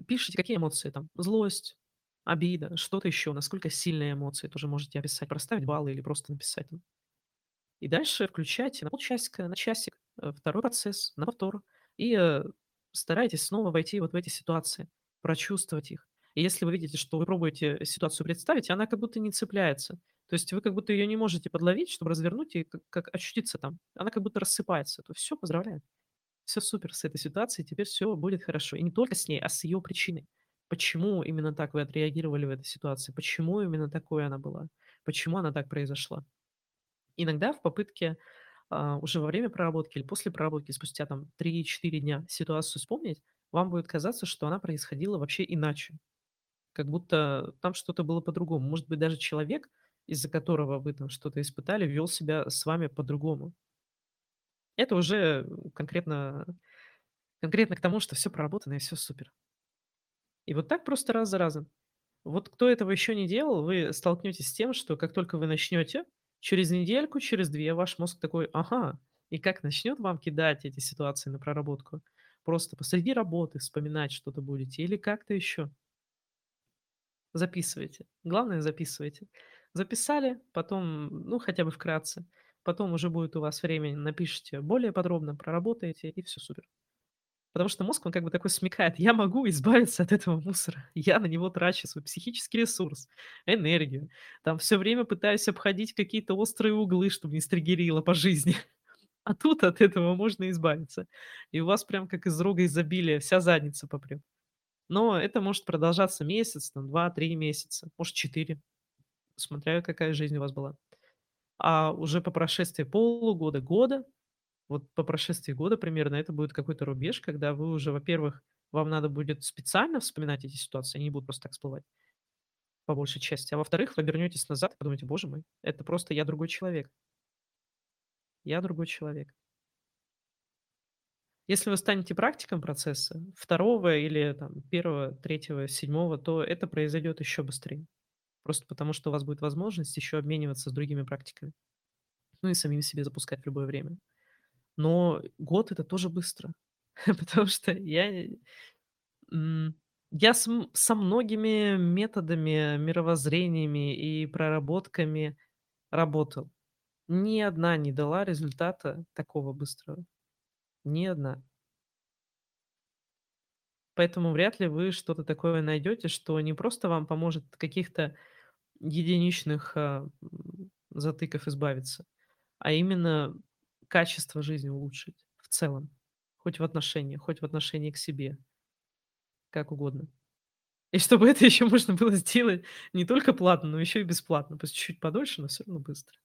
Пишите, какие эмоции там: злость, обида, что-то еще, насколько сильные эмоции, тоже можете описать, проставить баллы или просто написать. И дальше включайте на полчасика, на часик, э, второй процесс, на повтор. И, э, старайтесь снова войти вот в эти ситуации, прочувствовать их. И если вы видите, что вы пробуете ситуацию представить, она как будто не цепляется, то есть вы как будто ее не можете подловить, чтобы развернуть и как как ощутиться там, она как будто рассыпается, то все поздравляю. Все супер с этой ситуацией, теперь все будет хорошо. И не только с ней, а с ее причиной. Почему именно так вы отреагировали в этой ситуации? Почему именно такой она была? Почему она так произошла? Иногда в попытке, а, уже во время проработки или после проработки, спустя там три-четыре дня ситуацию вспомнить, вам будет казаться, что она происходила вообще иначе. Как будто там что-то было по-другому. Может быть, даже человек, из-за которого вы там что-то испытали, вел себя с вами по-другому. Это уже конкретно конкретно к тому, что все проработано и все супер. И вот так просто раз за разом. Вот кто этого еще не делал, вы столкнетесь с тем, что как только вы начнете, через недельку, через 2 ваш мозг такой: "Ага". И как начнет вам кидать эти ситуации на проработку, просто посреди работы вспоминать что-то будете или как-то еще, записывайте. Главное, записывайте. Записали, потом, ну, хотя бы вкратце, потом уже будет у вас время, напишите более подробно, проработаете, и все супер. Потому что мозг, он как бы такой смекает: я могу избавиться от этого мусора. Я на него трачу свой психический ресурс, энергию. Там все время пытаюсь обходить какие-то острые углы, чтобы не стригерило по жизни. А тут от этого можно избавиться. И у вас прям как из рога изобилия вся задница попрет. Но это может продолжаться месяц, там 2-3 месяца, может 4, смотря какая жизнь у вас была. А уже по прошествии полугода, года вот по прошествии года примерно это будет какой-то рубеж, когда вы уже, во-первых, вам надо будет специально вспоминать эти ситуации, они не будут просто так всплывать, по большей части. А во-вторых, вы вернетесь назад и подумаете: "Боже мой, это просто я другой человек. Я другой человек". Если вы станете практиком процесса второго или там первого, третьего, седьмого, то это произойдет еще быстрее. Просто потому, что у вас будет возможность еще обмениваться с другими практиками, ну и самим себе запускать в любое время. Но год- это тоже быстро, потому что я М, я с со многими методами, мировоззрениями и проработками работал. Ни одна не дала результата такого быстрого. Ни одна. Поэтому вряд ли вы что-то такое найдете, что не просто вам поможет каких-то единичных, а, затыков избавиться, а именно качество жизни улучшить в целом. Хоть в отношениях, хоть в отношении к себе, как угодно. И чтобы это еще можно было сделать не только платно, но еще и бесплатно. Пусть чуть-чуть подольше, но всё равно быстро.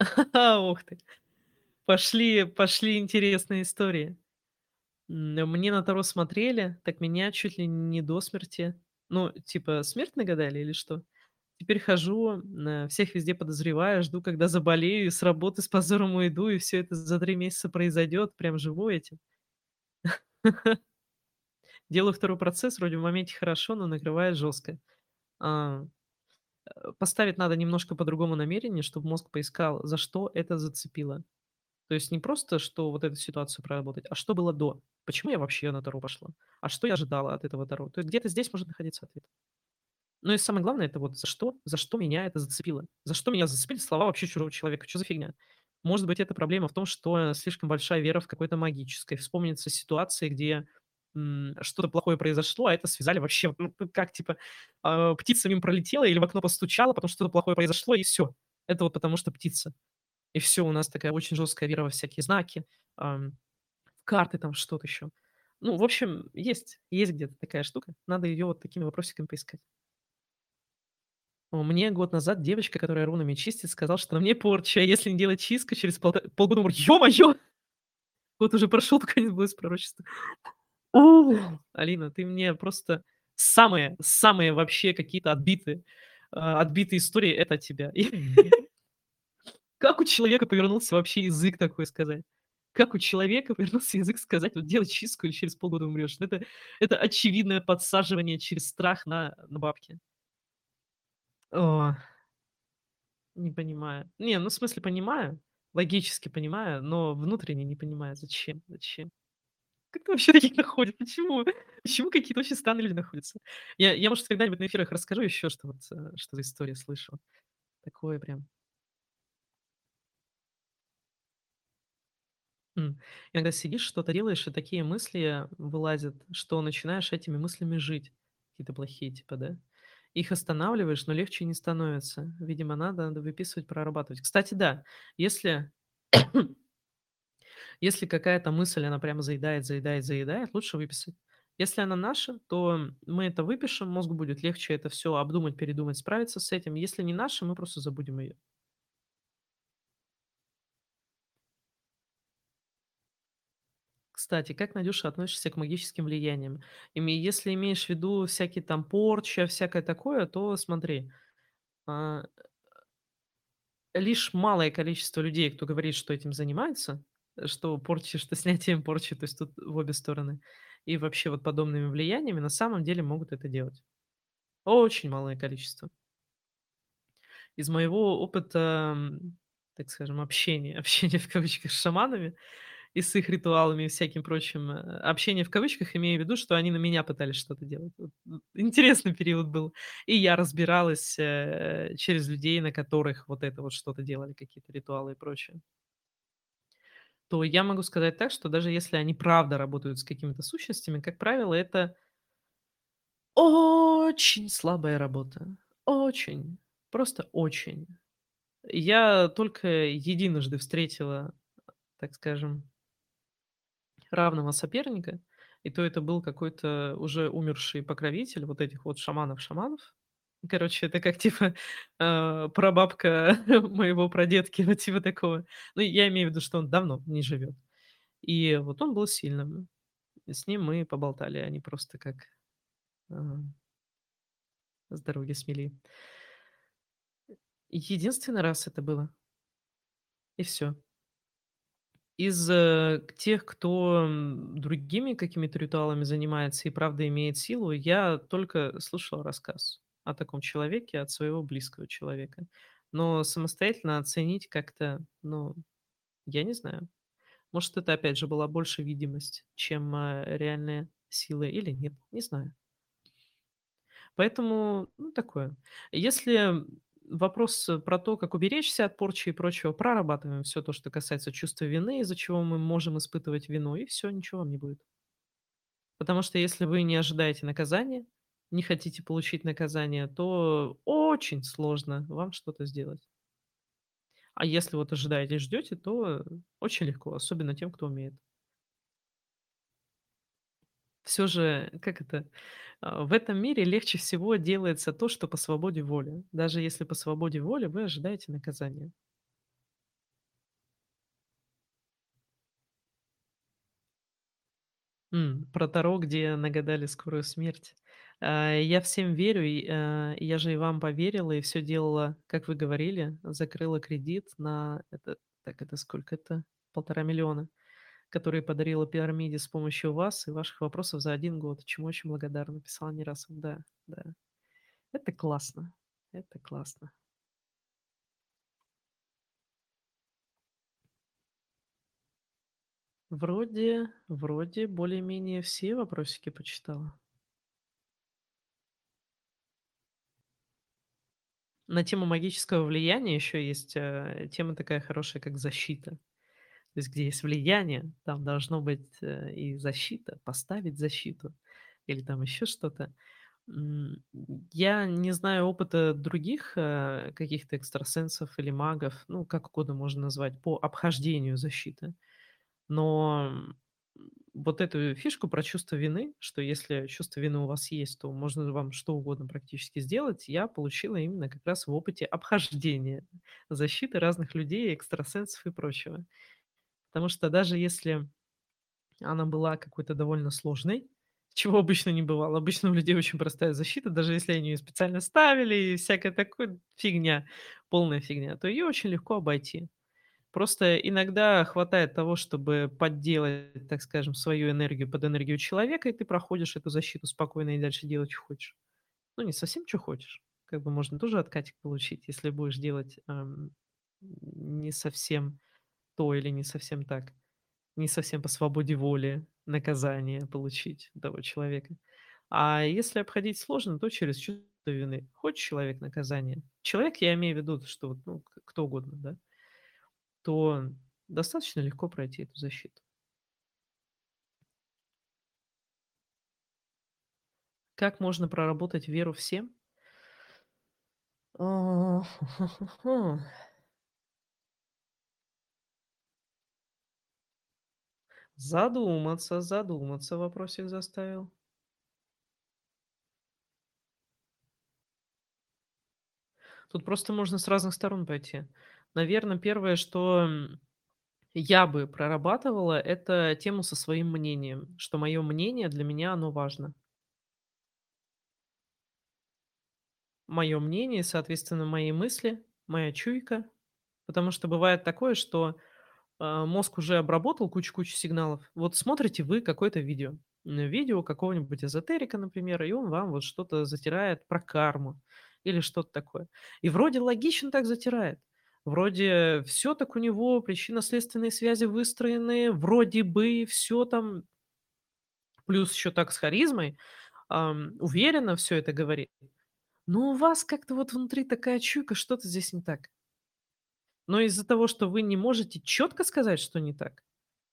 Ух ты! Пошли пошли интересные истории. Мне на Таро смотрели, так меня чуть ли не до смерти, ну, типа, смерть нагадали или что? Теперь хожу, всех везде подозреваю, жду, когда заболею, с работы с позором уйду, и всё это за 3 месяца произойдет. Прям живу этим. Делаю 2 процесс, вроде в моменте хорошо, но накрывает жестко. А, э, поставить надо немножко по-другому намерение, чтоб мозг поискал, за что это зацепило. То есть не просто, что вот эту ситуацию проработать, а что было до? Почему я вообще на Таро пошла? А что я ожидала от этого Таро? То есть где-то здесь может находиться ответ. Ну и самое главное- это вот за что за что меня это зацепило? За что меня зацепили слова вообще чужого человека? Чё за фигня? Может быть, это проблема в том, что слишком большая вера в какое-то магическое. Вспомнится ситуации, где, что-то плохое произошло, а это связали вообще, ну, как типа, а, птица мимо пролетела или в окно постучала, потом что-то плохое произошло, и всё. Это вот потому что птица. И всё, у нас такая очень жесткая вера во всякие знаки, в карты, там что-то еще. Ну, в общем, есть есть где-то такая штука. Надо ее вот такими вопросиками поискать. Мне год назад девочка, которая рунами чистит, сказала, что на мне порча, а если не делать чистку, через полта полгода умру. Ё-моё! Год уже прошел, пока не сбылось пророчество. У! Алина, ты мне просто самые самые вообще какие-то отбитые, а, отбитые истории- это от тебя. Как у человека повернулся вообще язык такое сказать? Как у человека повернулся язык сказать: "Вот делай чистку, и через полгода умрешь"? Это это очевидное подсаживание через страх на на бабки. О. Не понимаю. Не, ну, в смысле, понимаю, логически понимаю, но внутренне не понимаю, зачем зачем? Как вообще таких находят? Почему почему какие-то очень странные люди находятся? Я я, может, когда-нибудь на эфирах расскажу еще, что вот, э, что за истории слышал. Такое прям. Иногда сидишь, что-то делаешь, и такие мысли вылазят, что начинаешь этими мыслями жить. Какие-то плохие типа, да? Их останавливаешь, но легче не становится. Видимо, надо надо выписывать, прорабатывать. Кстати, да, если если какая-то мысль, она прямо заедает заедает заедает, лучше выписать. Если она наша, то мы это выпишем, мозгу будет легче это всё обдумать, передумать, справиться с этим. Если не наша, мы просто забудем ее. Кстати, как, Надюша, относишься к магическим влияниям? Ими если имеешь в виду всякие там порча, всякое такое, то смотри. А, лишь малое количество людей, кто говорит, что этим занимается, что порчей, что снятием порчи, то есть тут в обе стороны, и вообще вот подобными влияниями на самом деле могут это делать. Очень малое количество. Из моего опыта, так скажем, общения общения в кавычках с шаманами и с их ритуалами и всяким прочим, э, общение в кавычках, имею в виду, что они на меня пытались что-то делать. Интересный период был. И я разбиралась, э, через людей, на которых вот это вот что-то делали, какие-то ритуалы и прочее. То я могу сказать так, что даже если они правда работают с какими-то сущностями, как правило, это очень слабая работа. Очень, просто очень. Я только единожды встретила, так скажем равного соперника, и то это был какой-то уже умерший покровитель вот этих вот шаманов-шаманов. Короче, это как типа, а, прабабка моего прадедки, вот типа такого. Ну, я имею в виду, что он давно не живет. И вот он был сильным. С ним мы поболтали, а не просто как, а с дороги смели. Единственный раз это было. И всё. Из, э, тех, кто, другими какими-то ритуалами занимается и правда имеет силу, я только слышала рассказ о таком человеке от своего близкого человека. Но самостоятельно оценить как-то, ну, я не знаю. Может, это опять же была больше видимость, чем, а, реальная сила или нет, не знаю. Поэтому, ну, такое. Если вопрос про то, как уберечься от порчи и прочего, прорабатываем всё то, что касается чувства вины, из-за чего мы можем испытывать вину, и всё, ничего вам не будет. Потому что если вы не ожидаете наказания, не хотите получить наказание, то очень сложно вам что-то сделать. А если вот ожидаете и ждете, то очень легко, особенно тем, кто умеет. Всё же, как это, а, в этом мире легче всего делается то, что по свободе воли. Даже если по свободе воли вы ожидаете наказания. М, про Таро, где нагадали скорую смерть. А, я всем верю, а, я же и вам поверила, и всё делала, как вы говорили. Закрыла кредит на это так это сколько это? 1,5 000 000, которые подарила пирамиде с помощью вас и ваших вопросов за 1 год, чему очень благодарна. Писала не раз. Да, да. Это классно, это классно. Вроде вроде более-менее все вопросики почитала. На тему магического влияния ещё есть, э, тема такая хорошая, как защита. То есть где есть влияние, там должно быть, э, и защита, поставить защиту или там ещё что-то. Я не знаю опыта других, э, каких-то экстрасенсов или магов, ну, как угодно можно назвать, по обхождению защиты. Но, вот эту фишку про чувство вины, что если чувство вины у вас есть, то можно вам что угодно практически сделать, я получила именно как раз в опыте обхождения защиты разных людей, экстрасенсов и прочего. Потому что даже если она была какой-то довольно сложной, чего обычно не бывало. Обычно у людей очень простая защита, даже если они её специально ставили и всякое такое, фигня, полная фигня, то её очень легко обойти. Просто иногда хватает того, чтобы подделать, так скажем, свою энергию под энергию человека, и ты проходишь эту защиту спокойно и дальше делать, чё хочешь. Ну, не совсем чё хочешь. Как бы можно тоже откатик получить, если будешь делать, ам, не совсем то или не совсем так. Не совсем по свободе воли наказание получить того человека. А если обходить сложно, то через чувство вины. Хочет человек наказания человек, я имею в виду, что вот, ну, кто угодно, да то достаточно легко пройти эту защиту. Как можно проработать веру всем? Задуматься, задуматься вопросик заставил. Тут просто можно с разных сторон пойти. Наверно, первое, что, я бы прорабатывала- это тему со своим мнением, что моё мнение для меня оно важно. Моё мнение, соответственно, мои мысли, моя чуйка. Потому что бывает такое, что, мозг уже обработал кучу-кучу сигналов. Вот смотрите вы какое-то видео, видео какого-нибудь эзотерика, например, и он вам вот что-то затирает про карму или что-то такое. И вроде логично так затирает, вроде всё так у него, причинно-следственные связи выстроены, вроде бы всё там плюс ещё так с харизмой, ам, уверенно всё это говорит. Но у вас как-то вот внутри такая чуйка: что-то здесь не так. Но из-за того, что вы не можете чётко сказать, что не так,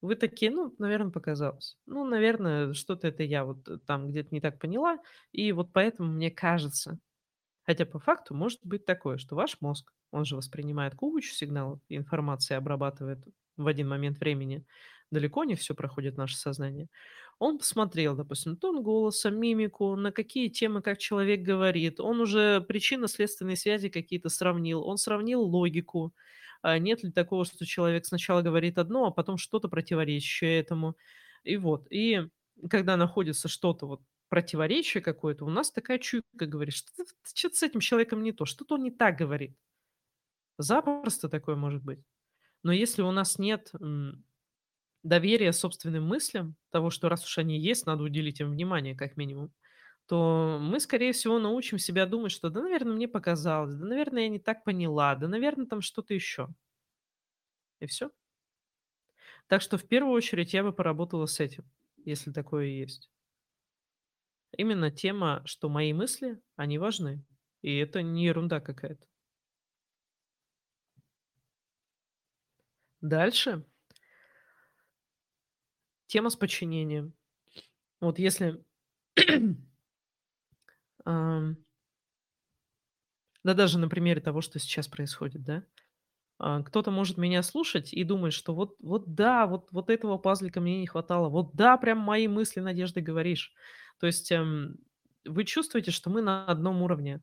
вы такие: "Ну, наверно, показалось. Ну, наверно, что-то это я вот там где-то не так поняла, и вот поэтому мне кажется". Хотя по факту может быть такое, что ваш мозг, он же воспринимает кучу сигналов информации обрабатывает в один момент времени. Далеко не всё проходит наше сознание. Он посмотрел, допустим, тон голоса, мимику, на какие темы как человек говорит. Он уже причинно-следственные связи какие-то сравнил. Он сравнил логику. А нет ли такого, что человек сначала говорит одно, а потом что-то противоречащее этому. И вот. И когда находится что-то вот, противоречие какое-то, у нас такая чуйка говорит: "Что-то вот, чё-то с этим человеком не то, что-то он не так говорит". Запросто такое может быть. Но если у нас нет, м, доверия собственным мыслям, того, что раз уж они есть, надо уделить им внимание как минимум, то мы, скорее всего, научим себя думать, что: "Да, наверно, мне показалось, да, наверно, я не так поняла, да, наверно, там что-то ещё". И всё. Так что в первую очередь я бы поработала с этим, если такое есть. Именно тема, что мои мысли, они важны, и это не ерунда какая-то. Дальше тема с подчинением. Вот если Да даже на примере того, что сейчас происходит, да. А, кто-то может меня слушать и думать, что вот вот да, вот вот этого пазлика мне не хватало, вот да, прям мои мысли, Надежда, говоришь. То есть, эм, вы чувствуете, что мы на одном уровне.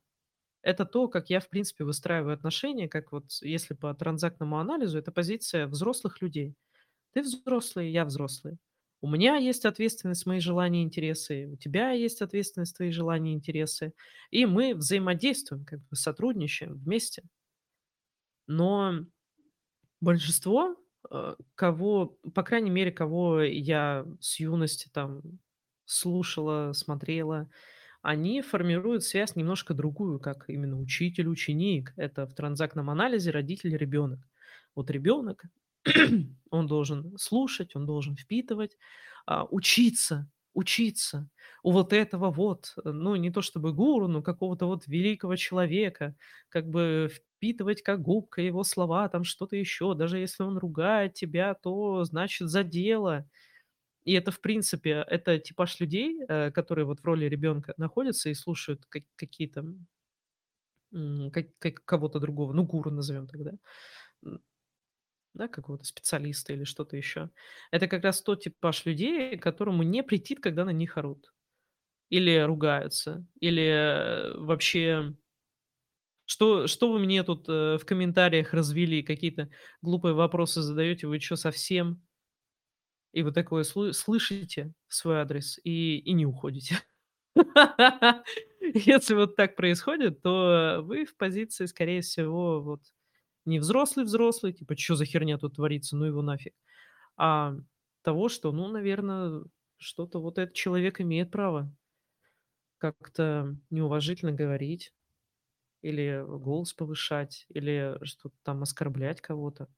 Это то, как я, в принципе, выстраиваю отношения, как вот если по транзактному анализу, это позиция взрослых людей. Ты взрослый, я взрослый. У меня есть ответственность, мои желания интересы, у тебя есть ответственность, твои желания интересы, и мы взаимодействуем, как бы сотрудничаем вместе. Но большинство, э, кого, по крайней мере, кого я с юности там слушала, смотрела, они формируют связь немножко другую, как именно учитель-ученик. Это в транзактном анализе родитель-ребенок. Вот ребенок, он должен слушать, он должен впитывать, а, учиться, учиться у вот этого вот, ну, не то чтобы гуру, но какого-то вот великого человека, как бы впитывать как губка его слова, там что-то еще. Даже если он ругает тебя, то значит за дело. И это, в принципе, это типаж людей, э, которые вот в роли ребенка находятся и слушают ка- какие-то как- как- кого-то другого, ну, гуру назовем тогда, да, какого-то специалиста или что-то еще. Это как раз тот типаж людей, которому не претит, когда на них орут. Или ругаются, или вообще Что что вы мне тут, э, в комментариях развели, какие-то глупые вопросы задаете, вы чё, совсем? И вы такое слы слышите свой адрес и и не уходите. Если вот так происходит, то вы в позиции, скорее всего, вот не взрослый-взрослый, типа: "Чё за херня тут творится? Ну его нафиг". А того, что, ну, наверно, что-то вот этот человек имеет право как-то неуважительно говорить или голос повышать, или что-то там оскорблять кого-то.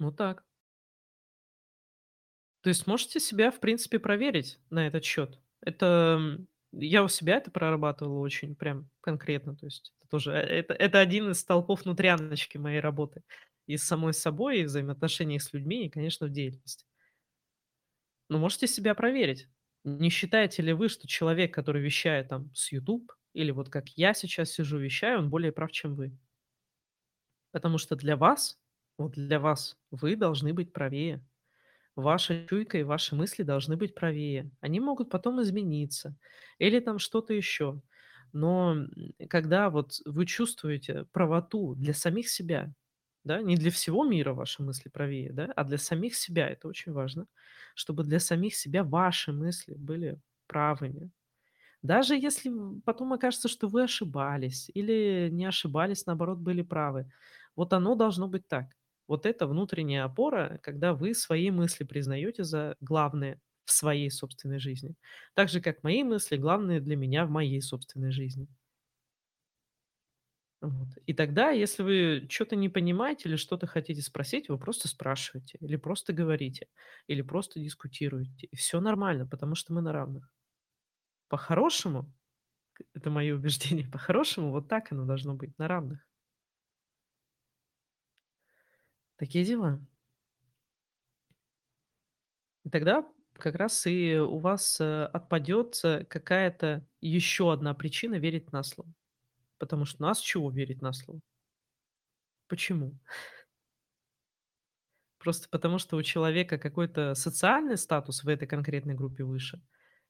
Вот так. То есть можете себя, в принципе, проверить на этот счет. Это, я у себя это прорабатывал очень прям конкретно. То есть это тоже, э, это это один из столпов внутряночки моей работы. И с самой собой, и в взаимоотношениях с людьми, и, конечно, в деятельности. Но можете себя проверить. Не считаете ли вы, что человек, который вещает там с YouTube, или вот как я сейчас сижу, вещаю, он более прав, чем вы? Потому что для вас, вот для вас, вы должны быть правее. Ваша чуйка и ваши мысли должны быть правее. Они могут потом измениться или там что-то еще. Но когда вот вы чувствуете правоту для самих себя, да, не для всего мира ваши мысли правее, да, а для самих себя, это очень важно, чтобы для самих себя ваши мысли были правыми. Даже если потом окажется, что вы ошибались или не ошибались, наоборот, были правы. Вот оно должно быть так. Вот это внутренняя опора, когда вы свои мысли признаете за главные в своей собственной жизни. Так же, как мои мысли главные для меня в моей собственной жизни. Вот. И тогда, если вы что-то не понимаете или что-то хотите спросить, вы просто спрашиваете, или просто говорите, или просто дискутируете. И все нормально, потому что мы на равных. По-хорошему, это мое убеждение, по-хорошему, вот так оно должно быть, на равных. Такие дела. И тогда как раз и у вас, э, отпадет, э, какая-то еще одна причина верить на слово. Потому что нас чего верить на слово? Почему? Просто потому, что у человека какой-то социальный статус в этой конкретной группе выше?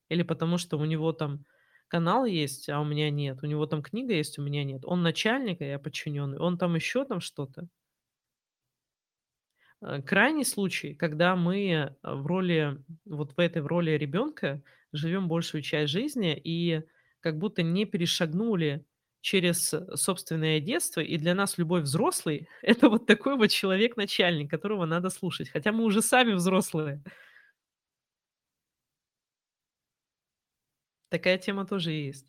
Или потому, что у него там канал есть, а у меня нет? У него там книга есть, у меня нет? Он начальник, а я подчиненный? Он там еще там что-то? Э, крайний случай, когда мы, э, в роли, вот в этой в роли ребенка живем большую часть жизни и как будто не перешагнули через, э, собственное детство, и для нас любой взрослый- это вот такой вот человек-начальник, которого надо слушать, хотя мы уже сами взрослые. Такая тема тоже есть.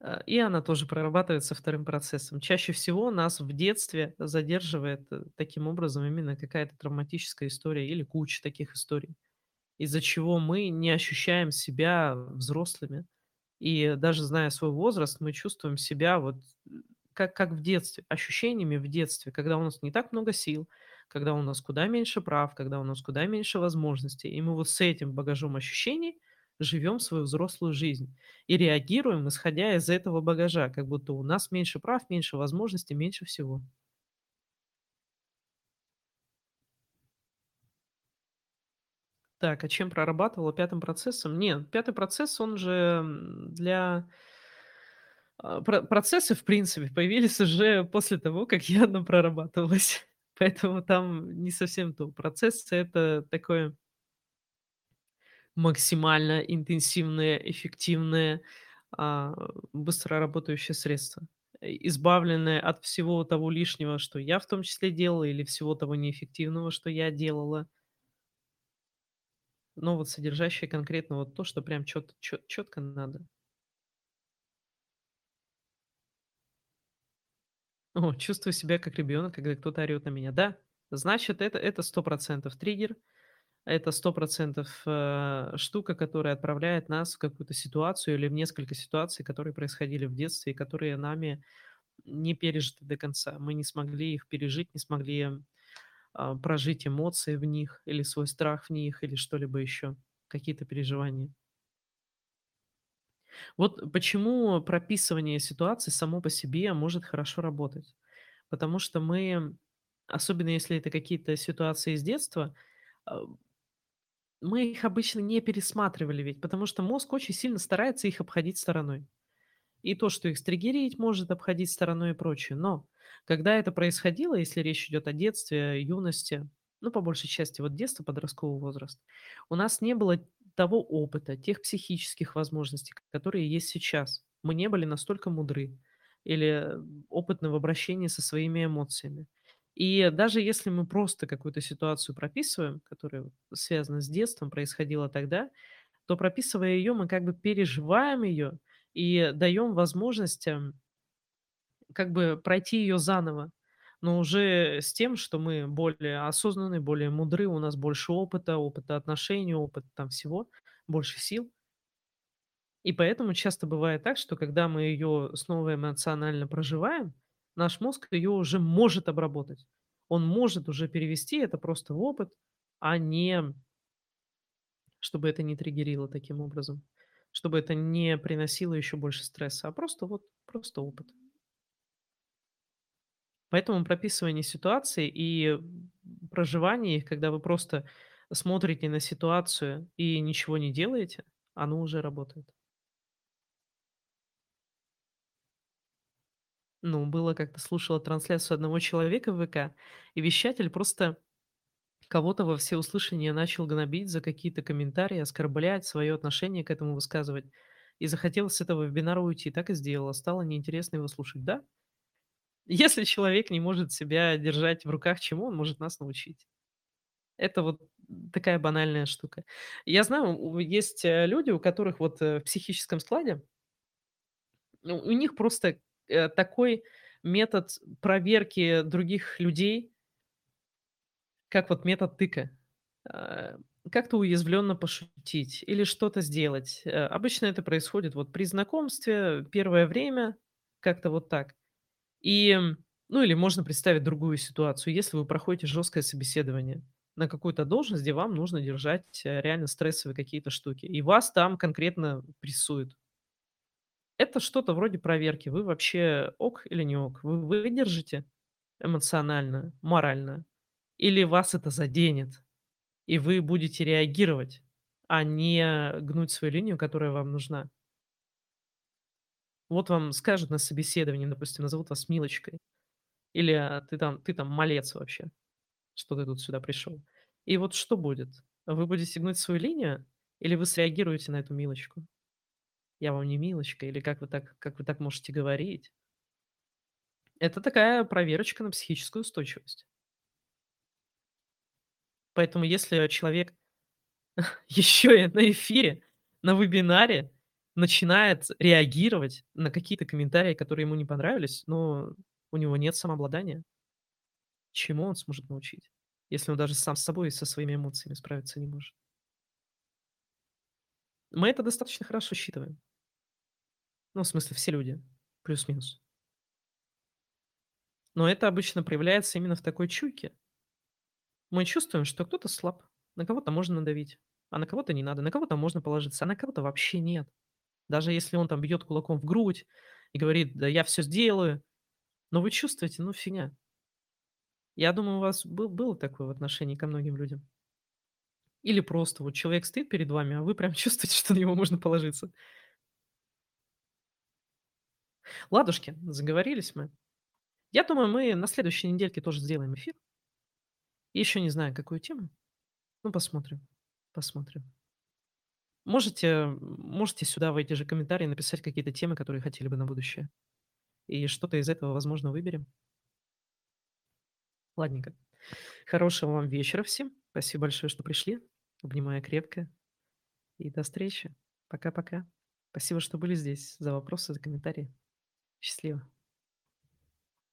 Э, и она тоже прорабатывается вторым процессом. Чаще всего нас в детстве задерживает, э, таким образом именно какая-то травматическая история или куча таких историй. из-за чего мы не ощущаем себя взрослыми. И даже зная свой возраст, мы чувствуем себя вот э, как, как в детстве, ощущениями в детстве, когда у нас не так много сил, когда у нас куда меньше прав, когда у нас куда меньше возможностей. И мы вот с этим багажом ощущений живем свою взрослую жизнь и реагируем, исходя из этого багажа, как будто у нас меньше прав, меньше возможностей, меньше всего. Так, а чем прорабатывала пятым процессом? Нет, пятый процесс, он же для... а, про- Процессы, в принципе, появились уже после того, как я прорабатывалась. Поэтому там не совсем то. Процессы— это такое максимально интенсивное, эффективное, а, быстро работающее средство, э, избавленное от всего того лишнего, что я в том числе делала, или всего того неэффективного, что я делала. Но вот содержащее конкретно вот то, что прям чет чет четко надо. О, чувствую себя как ребенок, когда кто-то орет на меня. Да, значит, это это сто процентов триггер, это сто процентов э, штука, которая отправляет нас в какую-то ситуацию или в несколько ситуаций, которые происходили в детстве и которые нами не пережиты до конца. Мы не смогли их пережить, не смогли, а, прожить эмоции в них или свой страх в них, или что-либо еще, какие-то переживания. Вот почему прописывание ситуаций само по себе может хорошо работать. Потому что мы, особенно если это какие-то ситуации из детства, а, мы их обычно не пересматривали ведь, потому что мозг очень сильно старается их обходить стороной. И то, что их стригерить может обходить стороной и прочее. Но когда это происходило, если речь идет о детстве, юности, ну, по большей части, вот детство, подростковый возраст, у нас не было того опыта, тех психических возможностей, которые есть сейчас. Мы не были настолько мудры или э, опытны в обращении со своими эмоциями. И даже если мы просто какую-то ситуацию прописываем, которая связана с детством, происходила тогда, то прописывая ее, мы как бы переживаем ее и даем возможность, эм, как бы пройти ее заново, но уже с тем, что мы более осознанны, более мудры, у нас больше опыта, опыта отношений, опыта там всего, больше сил. И поэтому часто бывает так, что когда мы ее снова эмоционально проживаем, наш мозг ее уже может обработать. Он может уже перевести это просто в опыт, а не чтобы это не триггерило таким образом, чтобы это не приносило еще больше стресса, а просто вот просто опыт. Поэтому прописывание ситуаций и проживание их, когда вы просто смотрите на ситуацию и ничего не делаете, оно уже работает. Ну, было как-то слушала трансляцию одного человека в ВК, и вещатель просто кого-то во всеуслышание начал гнобить за какие-то комментарии, оскорблять, свое отношение к этому высказывать. И захотелось с этого вебинара уйти. Так и сделала. Стало неинтересно его слушать. Да, если человек не может себя держать в руках, чему он может нас научить? Это вот такая банальная штука. Я знаю, есть, э, люди, у которых вот, э, в психическом складе, ну, у них просто, такой метод проверки других людей, как вот метод тыка. Э, как-то уязвленно пошутить или что-то сделать. Э, обычно это происходит вот при знакомстве, первое время, как-то вот так. И, ну, или можно представить другую ситуацию. Если вы проходите жесткое собеседование на какую-то должность, где вам нужно держать э, реально стрессовые какие-то штуки, и вас там конкретно прессуют. Это что-то вроде проверки. Вы вообще ок или не ок? Вы выдержите эмоционально, морально? Или вас это заденет, и вы будете реагировать, а не гнуть свою линию, которая вам нужна? Вот вам скажут на собеседовании, допустим, назовут вас Милочкой, или а, ты там, ты там малец вообще. что ты тут сюда пришел. И вот что будет? Вы будете гнуть свою линию или вы среагируете на эту Милочку? "Я вам не Милочка" или "Как вы так как вы так можете говорить?" Это такая проверочка на психическую устойчивость. Поэтому если человек еще и на эфире, на вебинаре начинает реагировать на какие-то комментарии, которые ему не понравились, но у него нет самообладания, чему он сможет научить, если он даже сам с собой и со своими эмоциями справиться не может? Мы это достаточно хорошо считываем. Ну, в смысле, все люди, плюс-минус. Но это обычно проявляется именно в такой чуйке. Мы чувствуем, что кто-то слаб, на кого-то можно надавить. а на кого-то не надо. На кого-то можно положиться, а на кого-то вообще нет. Даже если он там бьет кулаком в грудь и говорит: "Да я всё сделаю", но вы чувствуете, ну, фигня. Я думаю, у вас был было такое в отношении ко многим людям? Или просто вот человек стоит перед вами, а вы прям чувствуете, что на него можно положиться? Ладушки, заговорились мы. Я думаю, мы на следующей недельке тоже сделаем эфир. Еще не знаю, какую тему. Ну, посмотрим, посмотрим. Можете, можете сюда в эти же комментарии написать какие-то темы, которые хотели бы на будущее. И что-то из этого, возможно, выберем. Ладненько. Хорошего вам вечера всем. Спасибо большое, что пришли. Обнимаю крепко. И до встречи. Пока-пока. Спасибо, что были здесь, за вопросы, за комментарии. Счастливо.